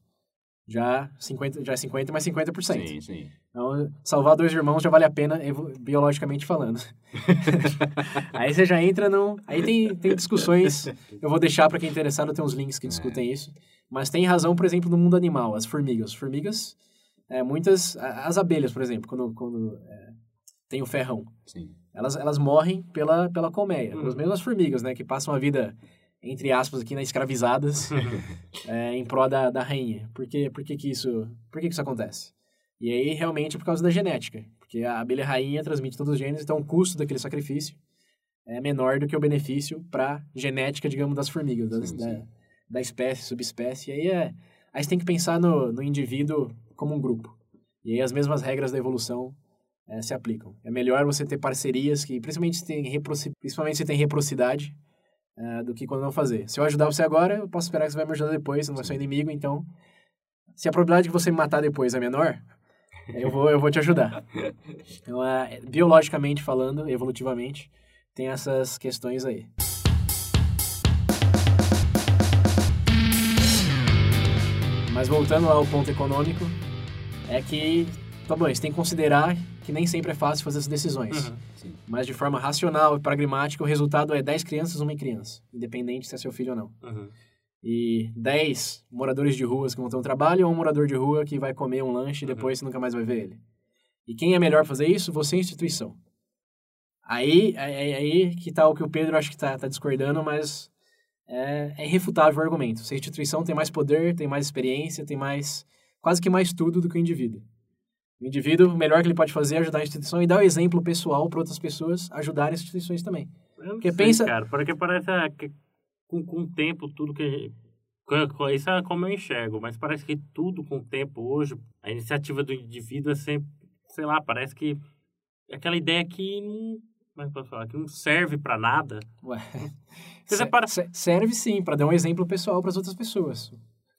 já, 50, já é 50 mais 50%. Sim, sim. Então, salvar dois irmãos já vale a pena, biologicamente falando. aí você já entra no... Aí tem, tem discussões, eu vou deixar para quem é interessado, tem uns links que discutem isso. Mas tem razão, por exemplo, no mundo animal, as formigas. As formigas, é, muitas... As abelhas, por exemplo, quando, quando é, tem o ferrão. Sim. Elas, elas morrem pela, pela colmeia. Uhum. As mesmas formigas, né? Que passam a vida, entre aspas, aqui, né, escravizadas é, em prol da, da rainha. Por, que, por, que, que, isso, por que, que isso acontece? E aí, realmente, é por causa da genética. Porque a abelha rainha transmite todos os genes, então o custo daquele sacrifício é menor do que o benefício para genética, digamos, das formigas, das- Sim, da, sim. da espécie, subespécie. E aí, é, aí você tem que pensar no, no indivíduo como um grupo. E aí as mesmas regras da evolução eh, se aplicam. É melhor você ter parcerias que, principalmente se tem, reproci- principalmente se tem reciprocidade, eh, do que quando não fazer. Se eu ajudar você agora, eu posso esperar que você vai me ajudar depois, não vai ser inimigo, então... Se a probabilidade de você me matar depois é menor, eu vou, eu vou te ajudar. Então, eh, biologicamente falando, evolutivamente, tem essas questões aí. Mas voltando ao ponto econômico, é que, tá bom, você tem que considerar que nem sempre é fácil fazer essas decisões. Uhum. Sim. Mas de forma racional e pragmática, o resultado é 10 crianças, uma criança, independente se é seu filho ou não. Uhum. E 10 moradores de ruas que vão ter um trabalho ou um morador de rua que vai comer um lanche e depois você nunca mais vai ver ele. E quem é melhor fazer isso? Você e a instituição. Aí, aí, aí que tá o que o Pedro acho que tá, tá discordando, mas é, é irrefutável o argumento. Se a instituição tem mais poder, tem mais experiência, tem mais quase que mais tudo do que o indivíduo. O indivíduo, o melhor que ele pode fazer é ajudar a instituição e dar o exemplo pessoal para outras pessoas ajudarem as instituições também. Eu Porque sei, pensa- cara, porque parece ah, que com, com o tempo tudo que isso é como eu enxergo, mas parece que tudo com o tempo hoje, a iniciativa do indivíduo é sempre, sei lá, parece que é aquela ideia que não, como é posso falar, que não serve pra nada. Ué. Você se- serve sim para dar um exemplo pessoal para as outras pessoas.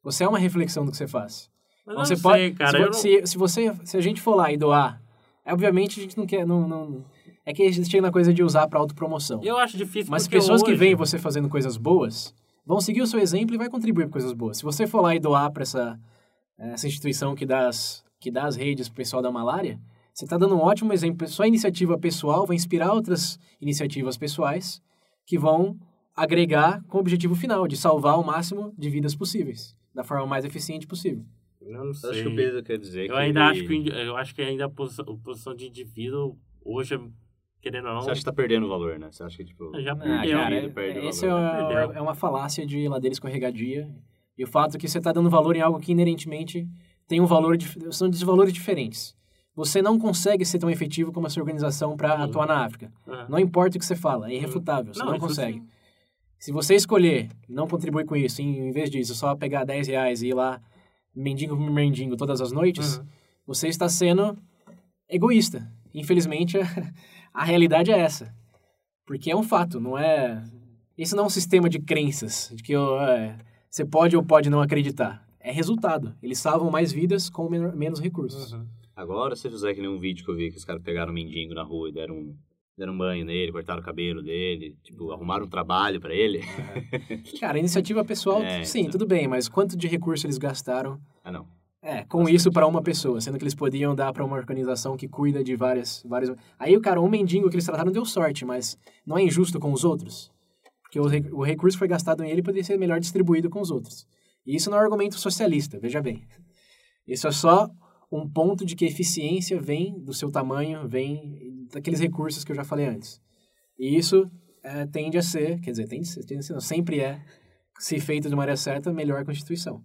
Você é uma reflexão do que você faz. Mas Então, você não pode, sei, cara, se, não- se, se você, se a gente for lá e doar, é, obviamente a gente não quer, não, não é que a gente chega na coisa de usar para autopromoção. eu acho difícil Mas pessoas que hoje- veem você fazendo coisas boas vão seguir o seu exemplo e vai contribuir com coisas boas. Se você for lá e doar para essa, essa instituição que dá as, que dá as redes pro pessoal da malária, você está dando um ótimo exemplo. Sua iniciativa pessoal vai inspirar outras iniciativas pessoais que vão agregar com o objetivo final de salvar o máximo de vidas possíveis, da forma mais eficiente possível. Eu não Eu sei. acho que o Pedro quer dizer Eu que... ainda acho que eu acho que ainda a posição, a posição de indivíduo hoje, é, querendo ou não, Você acha que tá perdendo valor, né? Você acha que, tipo... já Ah, perdeu. cara, ele perde o esse é, valor, né? Perdeu. é uma falácia de ladeira escorregadia. E o fato é que você está dando valor em algo que inerentemente tem um valor, são desvalores diferentes. Você não consegue ser tão efetivo como a sua organização para Uhum. atuar na África. Ah. Não importa o que você fala, é irrefutável, você não, isso consegue. sim. Se você escolher não contribuir com isso, em, em vez disso, só pegar 10 reais e ir lá mendigo por mendigo todas as noites, Uhum. você está sendo egoísta. Infelizmente, a, a realidade é essa. Porque é um fato, não é... Isso não é um sistema de crenças, de que é, você pode ou pode não acreditar. É resultado. Eles salvam mais vidas com menos recursos. Uhum. Agora, se fizer que nem um vídeo que eu vi que os caras pegaram um mendigo na rua e deram um, deram um banho nele, cortaram o cabelo dele, tipo, arrumaram um trabalho pra ele. Cara, a iniciativa pessoal, É, sim, então. tudo bem, mas quanto de recurso eles gastaram Ah, não. É, com isso para uma pessoa, sendo que eles podiam dar para uma organização que cuida de várias, várias. Aí o cara, um mendigo que eles trataram deu sorte, mas não é injusto com os outros, porque o, re- o recurso foi gastado em ele poderia ser melhor distribuído com os outros. E isso não é um argumento socialista, veja bem. Isso é só um ponto de que a eficiência vem do seu tamanho, vem daqueles recursos que eu já falei antes. E isso é, tende a ser, quer dizer, tende a ser, tende a ser não, sempre é, se feito de maneira certa, melhor a Constituição.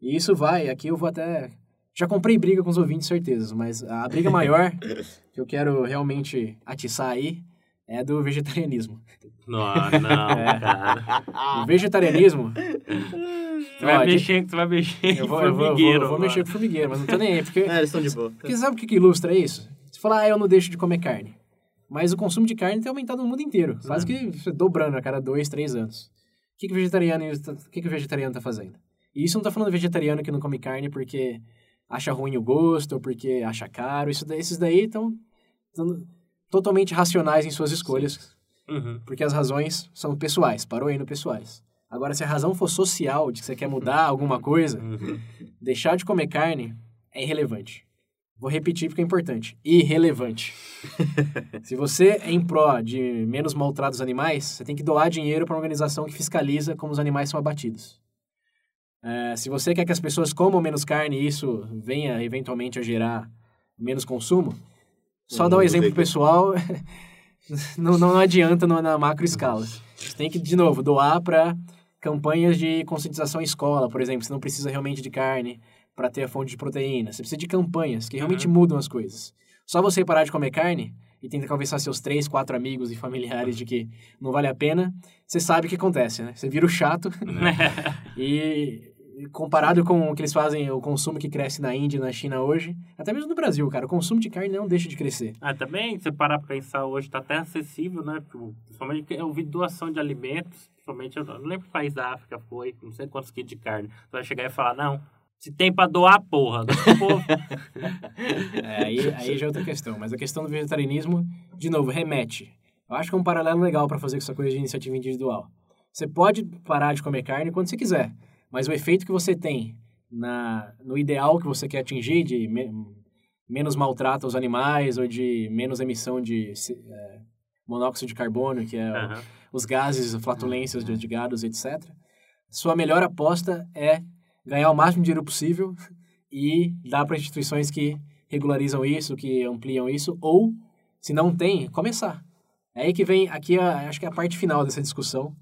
E isso vai, aqui eu vou até. Já comprei briga com os ouvintes, certeza, mas a briga maior que eu quero realmente atiçar aí é do vegetarianismo. Não, não, É. cara. O vegetarianismo. Você vai Ó, de- mexer, você vai mexer eu vou, eu vou, eu vou, formigueiro. eu vou mexer com formigueiro, mas não tô nem aí, porque. É, eles estão de boa. Porque sabe o que, que ilustra isso? Você fala, ah, eu não deixo de comer carne. Mas o consumo de carne tem aumentado no mundo inteiro. Quase que dobrando a cada dois, três anos. O que, que, o, vegetariano, o que, que o vegetariano tá fazendo? E isso não tá falando vegetariano que não come carne porque acha ruim o gosto ou porque acha caro. Isso esses daí estão totalmente racionais em suas escolhas. Uhum. Porque as razões são pessoais, parou aí no pessoais. Agora, se a razão for social, de que você quer mudar alguma coisa, Uhum. deixar de comer carne é irrelevante. Vou repetir porque é importante. Irrelevante. se você é em pró de menos maltratos animais, você tem que doar dinheiro para uma organização que fiscaliza como os animais são abatidos. É, se você quer que as pessoas comam menos carne e isso venha eventualmente a gerar menos consumo, só Não dar vou exemplo pessoal não, não adianta no- na macro escala. Você tem que, de novo, doar para campanhas de conscientização em escola, por exemplo. Você não precisa realmente de carne para ter a fonte de proteína. Você precisa de campanhas que realmente mudam as coisas. Só você parar de comer carne e tentar convencer seus três, quatro amigos e familiares de que não vale a pena, você sabe o que acontece, né? Você vira o chato e e comparado com o que eles fazem, o consumo que cresce na Índia e na China hoje, até mesmo no Brasil, cara, o consumo de carne não deixa de crescer. Ah, também, se você parar pra pensar hoje, tá até acessível, né? Tipo, Principalmente eu vi doação de alimentos, principalmente, eu não lembro que país da África foi, não sei quantos quilos de carne. Você vai chegar e falar, não, se tem pra doar, porra, povo. É, aí, aí já é outra questão. Mas a questão do vegetarianismo, de novo, remete. Eu acho que é um paralelo legal para fazer com essa coisa de iniciativa individual. Você pode parar de comer carne quando você quiser, mas o efeito que você tem na, no ideal que você quer atingir, de me- menos maltrato aos animais ou de menos emissão de é, monóxido de carbono, que é o- Aham. os gases, flatulências de, de gados, etc. Sua melhor aposta é ganhar o máximo de dinheiro possível e dar para instituições que regularizam isso, que ampliam isso, ou, se não tem, começar. É aí que vem, aqui a- acho que é a parte final dessa discussão.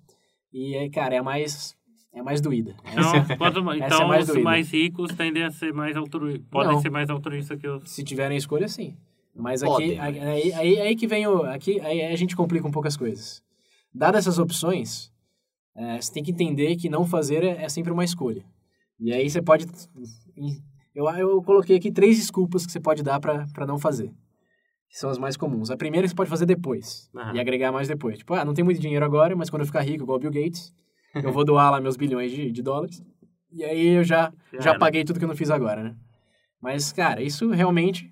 E, é, cara, é a mais, é a mais doída. Então, essa é então mais os doída. mais ricos tendem a ser mais altruístas. Podem Não. ser mais altruístas que os. Se tiverem escolha, sim. Mas aqui, Podem, aí, aí, aí, aí que vem o. Aqui, aí a gente complica um pouco as coisas. Dadas essas opções, é, você tem que entender que não fazer é, é sempre uma escolha. E aí você pode. Eu, eu coloquei aqui três desculpas que você pode dar para não fazer. Que são as mais comuns. A primeira é que você pode fazer depois. E agregar mais depois. Tipo, ah, não tem muito dinheiro agora, mas quando eu ficar rico, igual o Bill Gates, eu vou doar lá meus bilhões de, de dólares. E aí eu já, Já já era. paguei tudo que eu não fiz agora, né? Mas, cara, isso realmente.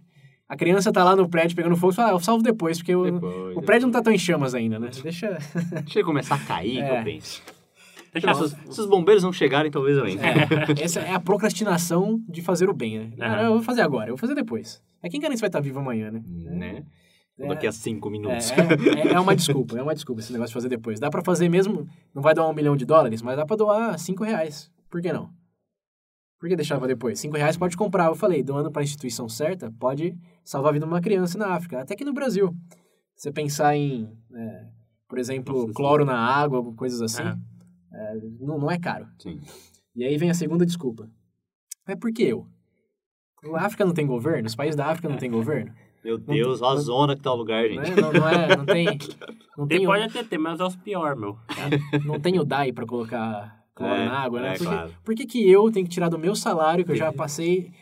A criança tá lá no prédio pegando fogo e fala, ah, eu salvo depois, porque o, Depois, o prédio não tá tão em chamas ainda, né? Deixa. Deixa ele começar a cair, É. que eu penso. Deixa Se os, se os bombeiros não chegarem, talvez eu entre. É, essa é a procrastinação de fazer o bem, né? Ah, eu vou fazer agora, eu vou fazer depois. É quem garante que vai estar vivo amanhã, né? Né? É. Daqui a cinco É, minutos. é, é uma desculpa, é uma desculpa esse negócio de fazer depois. Dá pra fazer mesmo, não vai doar um milhão de dólares, mas dá pra doar cinco reais. Por que não? Por que deixar pra depois? Cinco reais pode comprar, eu falei, doando pra instituição certa, pode salvar a vida de uma criança na África, até que no Brasil. Você pensar em, é, por exemplo, cloro na água, coisas assim. É, não, não é caro. Sim. E aí vem a segunda desculpa. É por que eu? A África não tem governo? Os países da África não têm governo? Meu Deus, olha a zona que tá o lugar, Não, gente. é, não, não é, não tem... Não Tem, tem, o- pode até ter, mas é os piores, meu. não tem o DAI pra colocar cloro É, na água, né? é, por, que, claro. por que, que eu tenho que tirar do meu salário, que eu já passei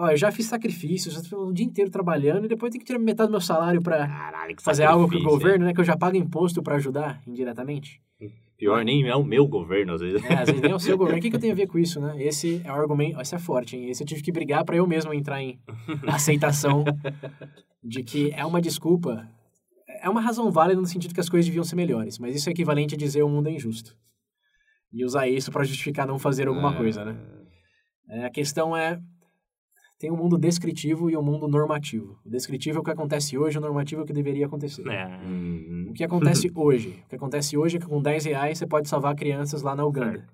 Ó, eu já fiz sacrifícios, já tô o dia inteiro trabalhando e depois tenho que tirar metade do meu salário para fazer algo pro sacrifício, governo, né? Que eu já pago imposto para ajudar indiretamente. Pior nem é o meu governo, às vezes. É, às vezes nem é o seu governo. O que, que eu tenho a ver com isso, né? Esse é o argumento. Esse é forte, hein? Esse eu tive que brigar para eu mesmo entrar em aceitação de que é uma desculpa. É uma razão válida no sentido que as coisas deviam ser melhores, mas isso é equivalente a dizer o mundo é injusto. E usar isso para justificar não fazer alguma coisa, né? É, a questão é. Tem um mundo descritivo e um mundo normativo. O descritivo é o que acontece hoje, o normativo é o que deveria acontecer. É. Uhum. O que acontece hoje? O que acontece hoje é que com 10 reais você pode salvar crianças lá na Uganda.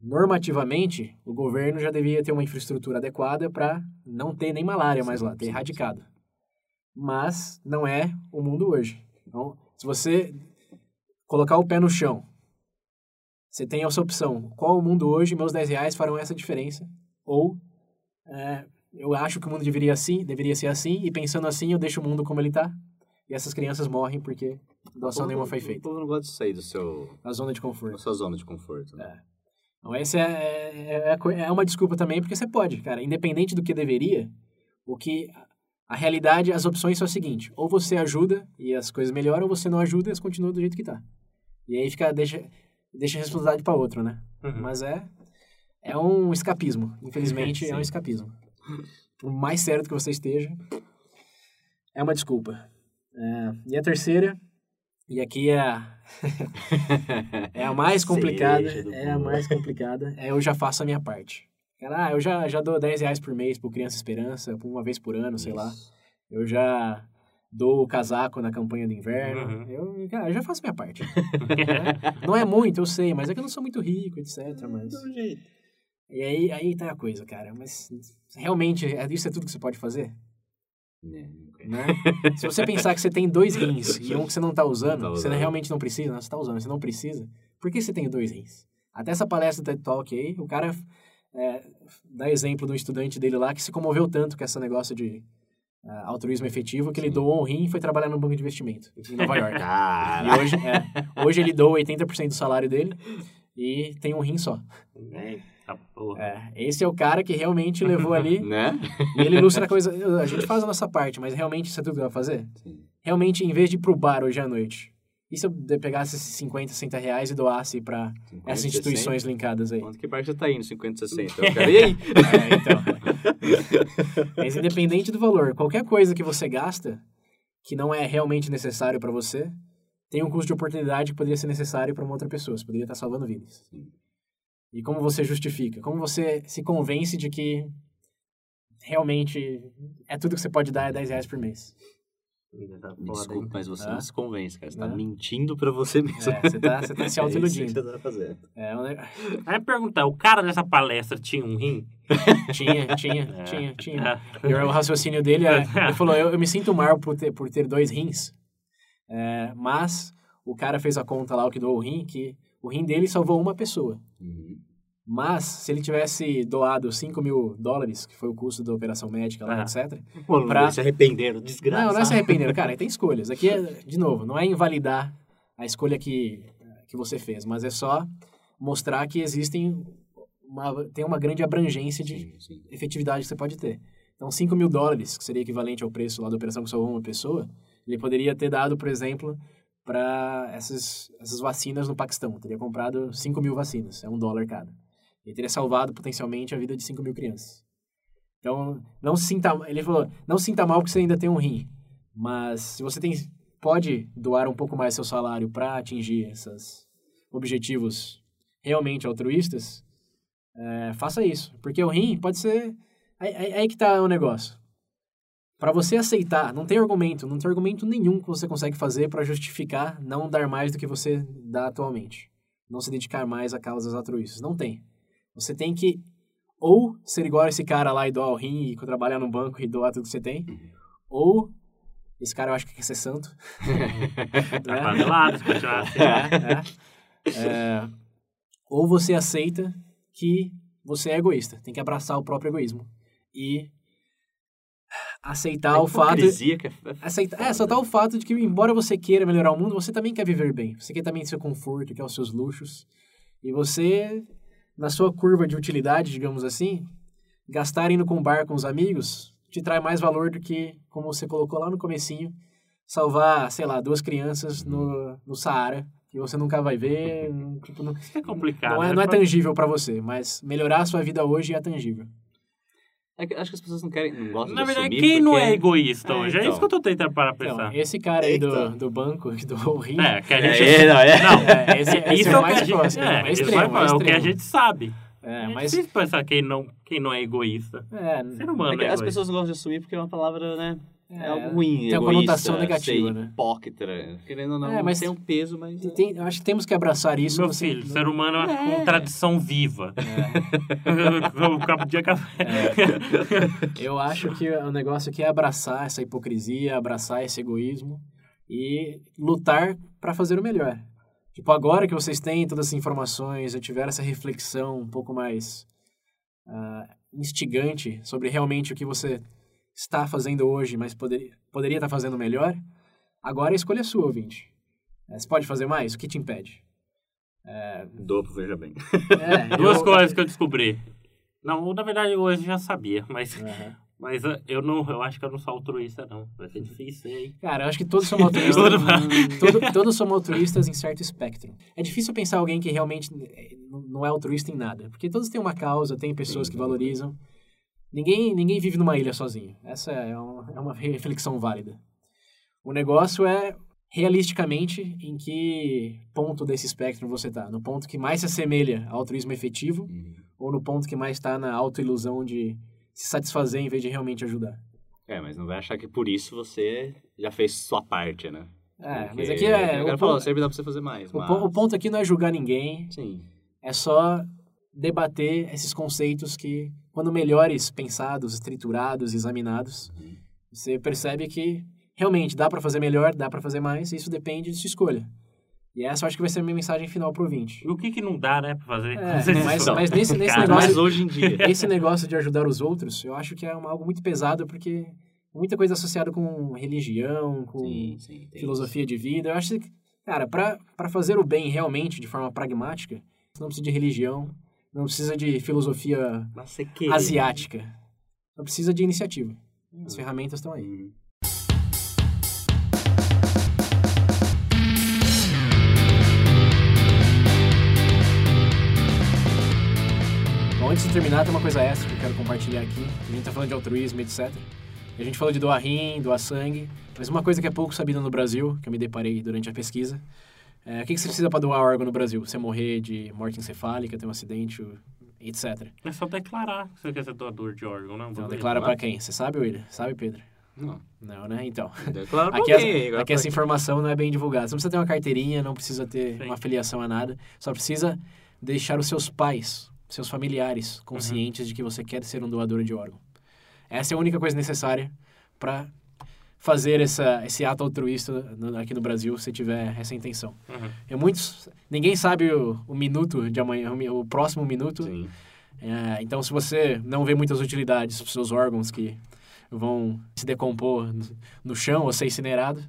Normativamente, o governo já devia ter uma infraestrutura adequada para não ter nem malária mais lá, ter erradicado. Mas não é o mundo hoje. Então, se você colocar o pé no chão, você tem essa opção. Qual o mundo hoje? Meus 10 reais farão essa diferença. Ou é, eu acho que o mundo deveria, assim, deveria ser assim, e pensando assim, eu deixo o mundo como ele está. E essas crianças morrem porque doação nenhuma foi O feita. povo não gosta de sair do seu, Na zona de da conforto. sua zona de conforto. Né? Então, essa é, é, é é uma desculpa também, porque você pode, cara. Independente do que deveria, o que... A realidade, as opções são as seguintes. Ou você ajuda e as coisas melhoram, ou você não ajuda e elas continuam do jeito que tá. E aí fica... Deixa, deixa a responsabilidade para outro, né? Uhum. Mas é... É um escapismo. Infelizmente, é um escapismo. Por mais certo que você esteja, é uma desculpa. É, e a terceira, e aqui é a, é a mais complicada, é a mais complicada, é eu já faço a minha parte. Cara, ah, eu já, já dou 10 reais por mês pro Criança Esperança, uma vez por ano, sei lá. Isso. Eu já dou o casaco na campanha do inverno. Uhum. Eu, cara, eu já faço minha parte. Né? Não é muito, eu sei, mas é que eu não sou muito rico, etc. Mas... Do jeito. E aí, aí tá a coisa, cara. Mas realmente, é- isso é tudo que você pode fazer? É, nunca é. Né? Se você pensar que você tem dois rins e um que você não tá usando, Não tá você usando. realmente não precisa, não, você tá usando, você não precisa, por que você tem dois rins? Até essa palestra do TED Talk aí, o cara é, dá exemplo do estudante dele lá que se comoveu tanto com esse negócio de ah, altruísmo efetivo que ele doou um rim e foi trabalhar no banco de investimento em Nova York. Caralho. e hoje, é, hoje ele doa 80% do salário dele e tem um rim só. Eita porra. É, esse é o cara que realmente levou ali Né? e ele ilustra a coisa. A gente faz a nossa parte, mas realmente isso é tudo que vai fazer? Sim. Realmente, em vez de ir pro bar hoje à noite, e se eu de- pegasse esses 50, 60 reais e doasse para 50, essas instituições 60? linkadas aí? Quanto que parte você tá indo? 50, 60? Eu quero, e aí? É, então. Mas independente do valor, qualquer coisa que você gasta que não é realmente necessário para você, tem um custo de oportunidade que poderia ser necessário para uma outra pessoa. Você poderia estar salvando vidas. Sim. E como você justifica? Como você se convence de que realmente é tudo que você pode dar é 10 reais por mês? Tá Me desculpe, hein? mas você Ah. não se convence, cara. Você tá Ah. mentindo pra você mesmo. É, você tá, você tá se É isso que auto-iludindo. você tá fazendo. É, um ne- Aí perguntar, o cara dessa palestra tinha um rim? tinha, tinha, É. tinha, tinha. E o raciocínio dele é, ele falou, eu, eu me sinto mal por ter, por ter dois rins, é, mas o cara fez a conta lá, o que doou o rim, que o rim dele salvou uma pessoa. Uhum. Mas, se ele tivesse doado 5 mil dólares, que foi o custo da operação médica lá, Ah. etc. Pô, Pra- se arrependeram, desgraça. Não, não é se arrepender, cara, tem escolhas. Aqui, é, de novo, não é invalidar a escolha que, que você fez, mas é só mostrar que existem uma, tem uma grande abrangência de Sim, sim. efetividade que você pode ter. Então, 5 mil dólares, que seria equivalente ao preço lá da operação que salvou uma pessoa, ele poderia ter dado, por exemplo, para essas, essas vacinas no Paquistão. Teria comprado 5 mil vacinas, é um dólar cada. Ele teria salvado potencialmente a vida de 5 mil crianças. Então, não se sinta, ele falou, não se sinta mal porque você ainda tem um rim, mas se você tem, pode doar um pouco mais seu salário para atingir esses objetivos realmente altruístas, é, faça isso. Porque o rim pode ser. Aí, aí- aí que tá o negócio. Para você aceitar, não tem argumento, não tem argumento nenhum que você consegue fazer para justificar não dar mais do que você dá atualmente. Não se dedicar mais a causas altruístas. Não tem. Você tem que ou ser igual a esse cara lá e doar o rim e trabalhar no banco e doar tudo que você tem, ou esse cara eu acho que quer ser santo. Né? assim. É, é. É, ou você aceita que você é egoísta, tem que abraçar o próprio egoísmo e aceitar A o fato que é... aceitar, é, aceitar o fato de que embora você queira melhorar o mundo, você também quer viver bem. Você quer também seu conforto, quer os seus luxos. E você na sua curva de utilidade, digamos assim, gastar indo com bar com os amigos te traz mais valor do que, como você colocou lá no comecinho, salvar, sei lá, duas crianças no, no Saara, que você nunca vai ver. Tipo, não, Isso é complicado. não é, né? não é tangível para você, mas melhorar a sua vida hoje é tangível. É que acho que as pessoas não querem, não gostam Na de verdade, assumir quem não porque- é egoísta É, hoje? É então. isso que eu tô tentando parar pra Então, pensar. esse cara aí do, Eita. do banco, do rim, É, que a É, gente... é, não, é. Não, é, esse, esse isso é é o que a mais gente, próximo, é, é, isso extremo, vai falar, é é o que a extremo. gente sabe. É, É mas difícil pensar quem não, quem não é egoísta. é, Ser humano É que é as egoísta. pessoas não gostam de assumir porque é uma palavra, né? É, É, algo ruim, tem uma egoísta, conotação negativa, ser né? hipócrita. Querendo ou não, É, mas tem um peso, mas... é- tem- eu acho que temos que abraçar isso. Meu você- filho, ser humano é É. uma tradição viva. o copo de café. Eu acho que o negócio aqui é abraçar essa hipocrisia, abraçar esse egoísmo e lutar para fazer o melhor. Tipo, agora que vocês têm todas as informações, já tiveram essa reflexão um pouco mais ah, instigante sobre realmente o que você está fazendo hoje, mas poderia, poderia estar fazendo melhor, agora a escolha é sua, ouvinte. É, Você pode fazer mais? O que te impede? Dobro, veja bem. É, Duas eu- coisas que eu descobri. Não, na verdade, hoje eu já sabia, mas, Aham. mas eu não, eu acho que eu não sou altruísta, não. Vai ser difícil, hein? Cara, eu acho que todos somos altruístas. Todo- todos somos altruístas em certo espectro. É difícil pensar alguém que realmente eh, não é altruísta em nada. Porque todos têm uma causa, tem pessoas Sim. que valorizam. Ninguém, ninguém vive numa ilha sozinho. Essa é uma, é uma reflexão válida. O negócio é, realisticamente, em que ponto desse espectro você está. No ponto que mais se assemelha ao altruísmo efetivo ou no ponto que mais está na autoilusão de se satisfazer em vez de realmente ajudar. É, mas não vai achar que por isso você já fez sua parte, né? É, Porque mas aqui é... Eu o ponto- falar, sempre dá pra você fazer mais, O, mas... po- o ponto aqui não é julgar ninguém, Sim. é só debater esses conceitos que, quando melhores pensados, triturados, examinados, Uhum. você percebe que realmente dá para fazer melhor, dá para fazer mais, e isso depende de sua escolha. E essa eu acho que vai ser a minha mensagem final pro ouvinte. E o que que não dá, né, pra fazer? É, mas, mas nesse, nesse Cara, negócio, Mas hoje em dia... esse negócio de ajudar os outros, eu acho que é uma- algo muito pesado, porque muita coisa associada com religião, com Sim, sim. filosofia de vida. Eu acho que, cara, para fazer o bem realmente, de forma pragmática, você não precisa de religião, não precisa de filosofia asiática. Só precisa de iniciativa. As ferramentas estão aí. Hum. Bom, antes de terminar, tem uma coisa extra que eu quero compartilhar aqui. A gente tá falando de altruísmo, etc. A gente falou de doar rim, doar sangue, mas uma coisa que é pouco sabida no Brasil, que eu me deparei durante a pesquisa, é o que que você precisa para doar órgão no Brasil? Você morrer de morte encefálica, ter um acidente, etc. É só declarar que você quer ser doador de órgão, não? Então, declara para quem? Você sabe, William? Sabe, Pedro? Não. Não, né? Então. Declara pra Aqui, alguém, essa, aqui essa informação não é bem divulgada. Você não precisa ter uma carteirinha, não precisa ter Sim. uma filiação a nada. Só precisa deixar os seus pais, seus familiares, conscientes de que você quer ser um doador de órgão. Essa é a única coisa necessária para fazer essa, esse ato altruísta aqui no Brasil, se tiver essa intenção. Uhum. É muitos, ninguém sabe o, o minuto de amanhã, o, próximo minuto. É, então, se você não vê muitas utilidades para seus órgãos que vão se decompor no- chão ou ser incinerado,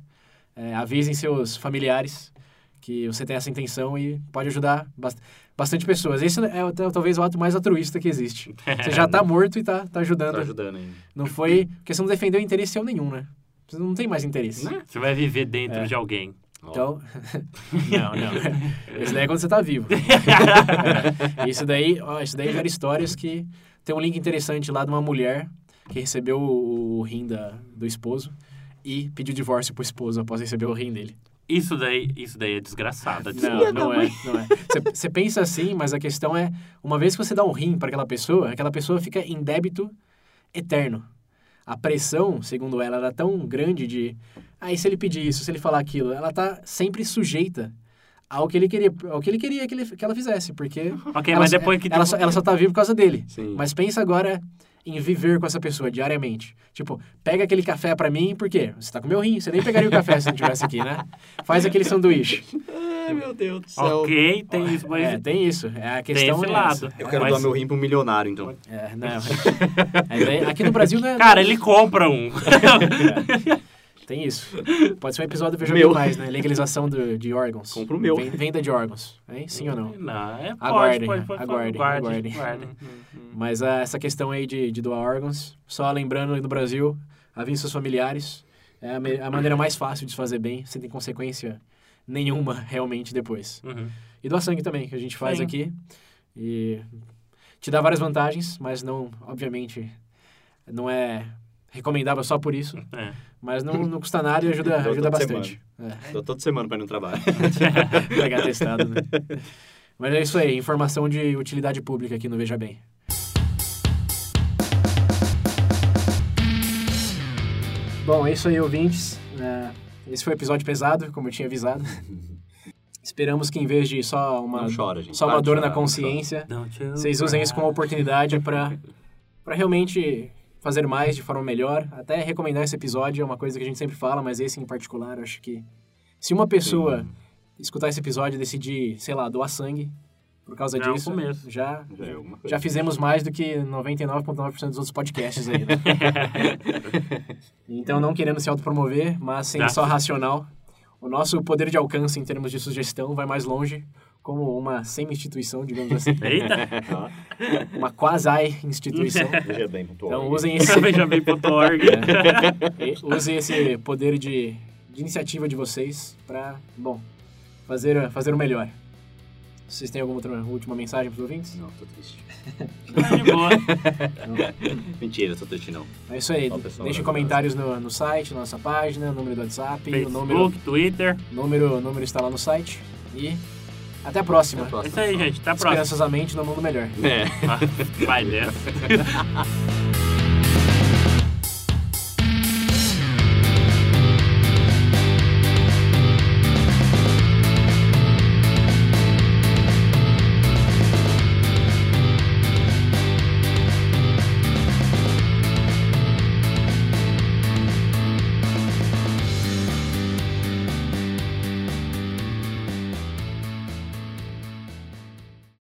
é, avisem seus familiares que você tem essa intenção e pode ajudar bast- bastante pessoas. Esse é o- talvez o ato mais altruísta que existe. Você já está morto e está tá ajudando. Tá ajudando ainda. Não foi... Porque você não defendeu interesse seu nenhum, né? Você não tem mais interesse. Né? Você vai viver dentro É. de alguém. Então, não, não. Isso daí é quando você tá vivo. É. Isso daí, ó, isso daí gera histórias que tem um link interessante lá de uma mulher que recebeu o, o rim da, do esposo e pediu divórcio pro esposo após receber o rim dele. Isso daí, isso daí é desgraçado. Não, não é, não é. Você- Você pensa assim, mas a questão é, uma vez que você dá um rim para aquela pessoa, aquela pessoa fica em débito eterno. A pressão, segundo ela, era tão grande de, ah, e se ele pedir isso, se ele falar aquilo, ela tá sempre sujeita ao que ele queria, ao que ele queria que, ele, que ela fizesse, porque Ok, ela, mas só- depois que... ela, só, ela só tá viva por causa dele. Sim. Mas pensa agora em viver com essa pessoa diariamente. Tipo, pega aquele café pra mim, por quê? Você tá com meu rim, você nem pegaria o café se não tivesse aqui, né? Faz aquele sanduíche. Ai, meu Deus do céu. Ok, tem isso, mas... É, tem isso. É, a Tem questão esse é lado. Eu quero Mas- doar meu rim pro milionário, então. É, não. Aí, aqui no Brasil não é... Cara, ele compra um. Tem isso. Pode ser um episódio Veja Meu. Mais, né? Legalização do, de órgãos. Compra o meu. Ven- Venda de órgãos. Hein? Sim ou não? Não, é pode, Aguardem, pode, pode, aguardem, guarde, aguardem. guarde. Mas ah, essa questão aí de, de doar órgãos, só lembrando aí no Brasil, avise seus familiares. É a, a maneira mais fácil de se fazer bem, sem ter consequência nenhuma realmente depois. Uhum. E doar sangue também, que a gente faz Sim. aqui. E te dá várias vantagens, mas não, obviamente, não é recomendável só por isso. É. Mas não, não custa nada e ajuda, Dou ajuda bastante. É, Tô toda semana pra ir no trabalho. pegar testado, né? Mas é isso aí, informação de utilidade pública aqui no Veja Bem. Bom, é isso aí, ouvintes. É, esse foi o episódio pesado, como eu tinha avisado. Esperamos que em vez de só uma, chora, só Para uma dor chorar, na consciência, vocês usem isso como oportunidade para para realmente fazer mais de forma melhor. Até recomendar esse episódio é uma coisa que a gente sempre fala, mas esse em particular, acho que se uma pessoa escutar esse episódio e decidir, sei lá, doar sangue por causa Já é disso, começo. já Já é já fizemos mais do que 99,9% dos outros podcasts aí, né? então, não querendo se autopromover, mas sendo Tá. só racional, o nosso poder de alcance em termos de sugestão vai mais longe, como uma semi-instituição, digamos assim, Eita! Uma quasi-instituição. Então, usem esse, Vejabem.org. e- usem esse poder de, de iniciativa de vocês para, bom, fazer, fazer o melhor. Vocês têm alguma outra última mensagem para os ouvintes? Não, tô triste. De boa. Mentira, tô triste não. É isso aí. Deixem comentários no, no site, na nossa página, número do WhatsApp, o número, Facebook, Twitter. número, número está lá no site. E até a próxima. Até a próxima. É isso aí, gente. Até a próxima. Esperançosamente no mundo melhor. É. Vai dessa.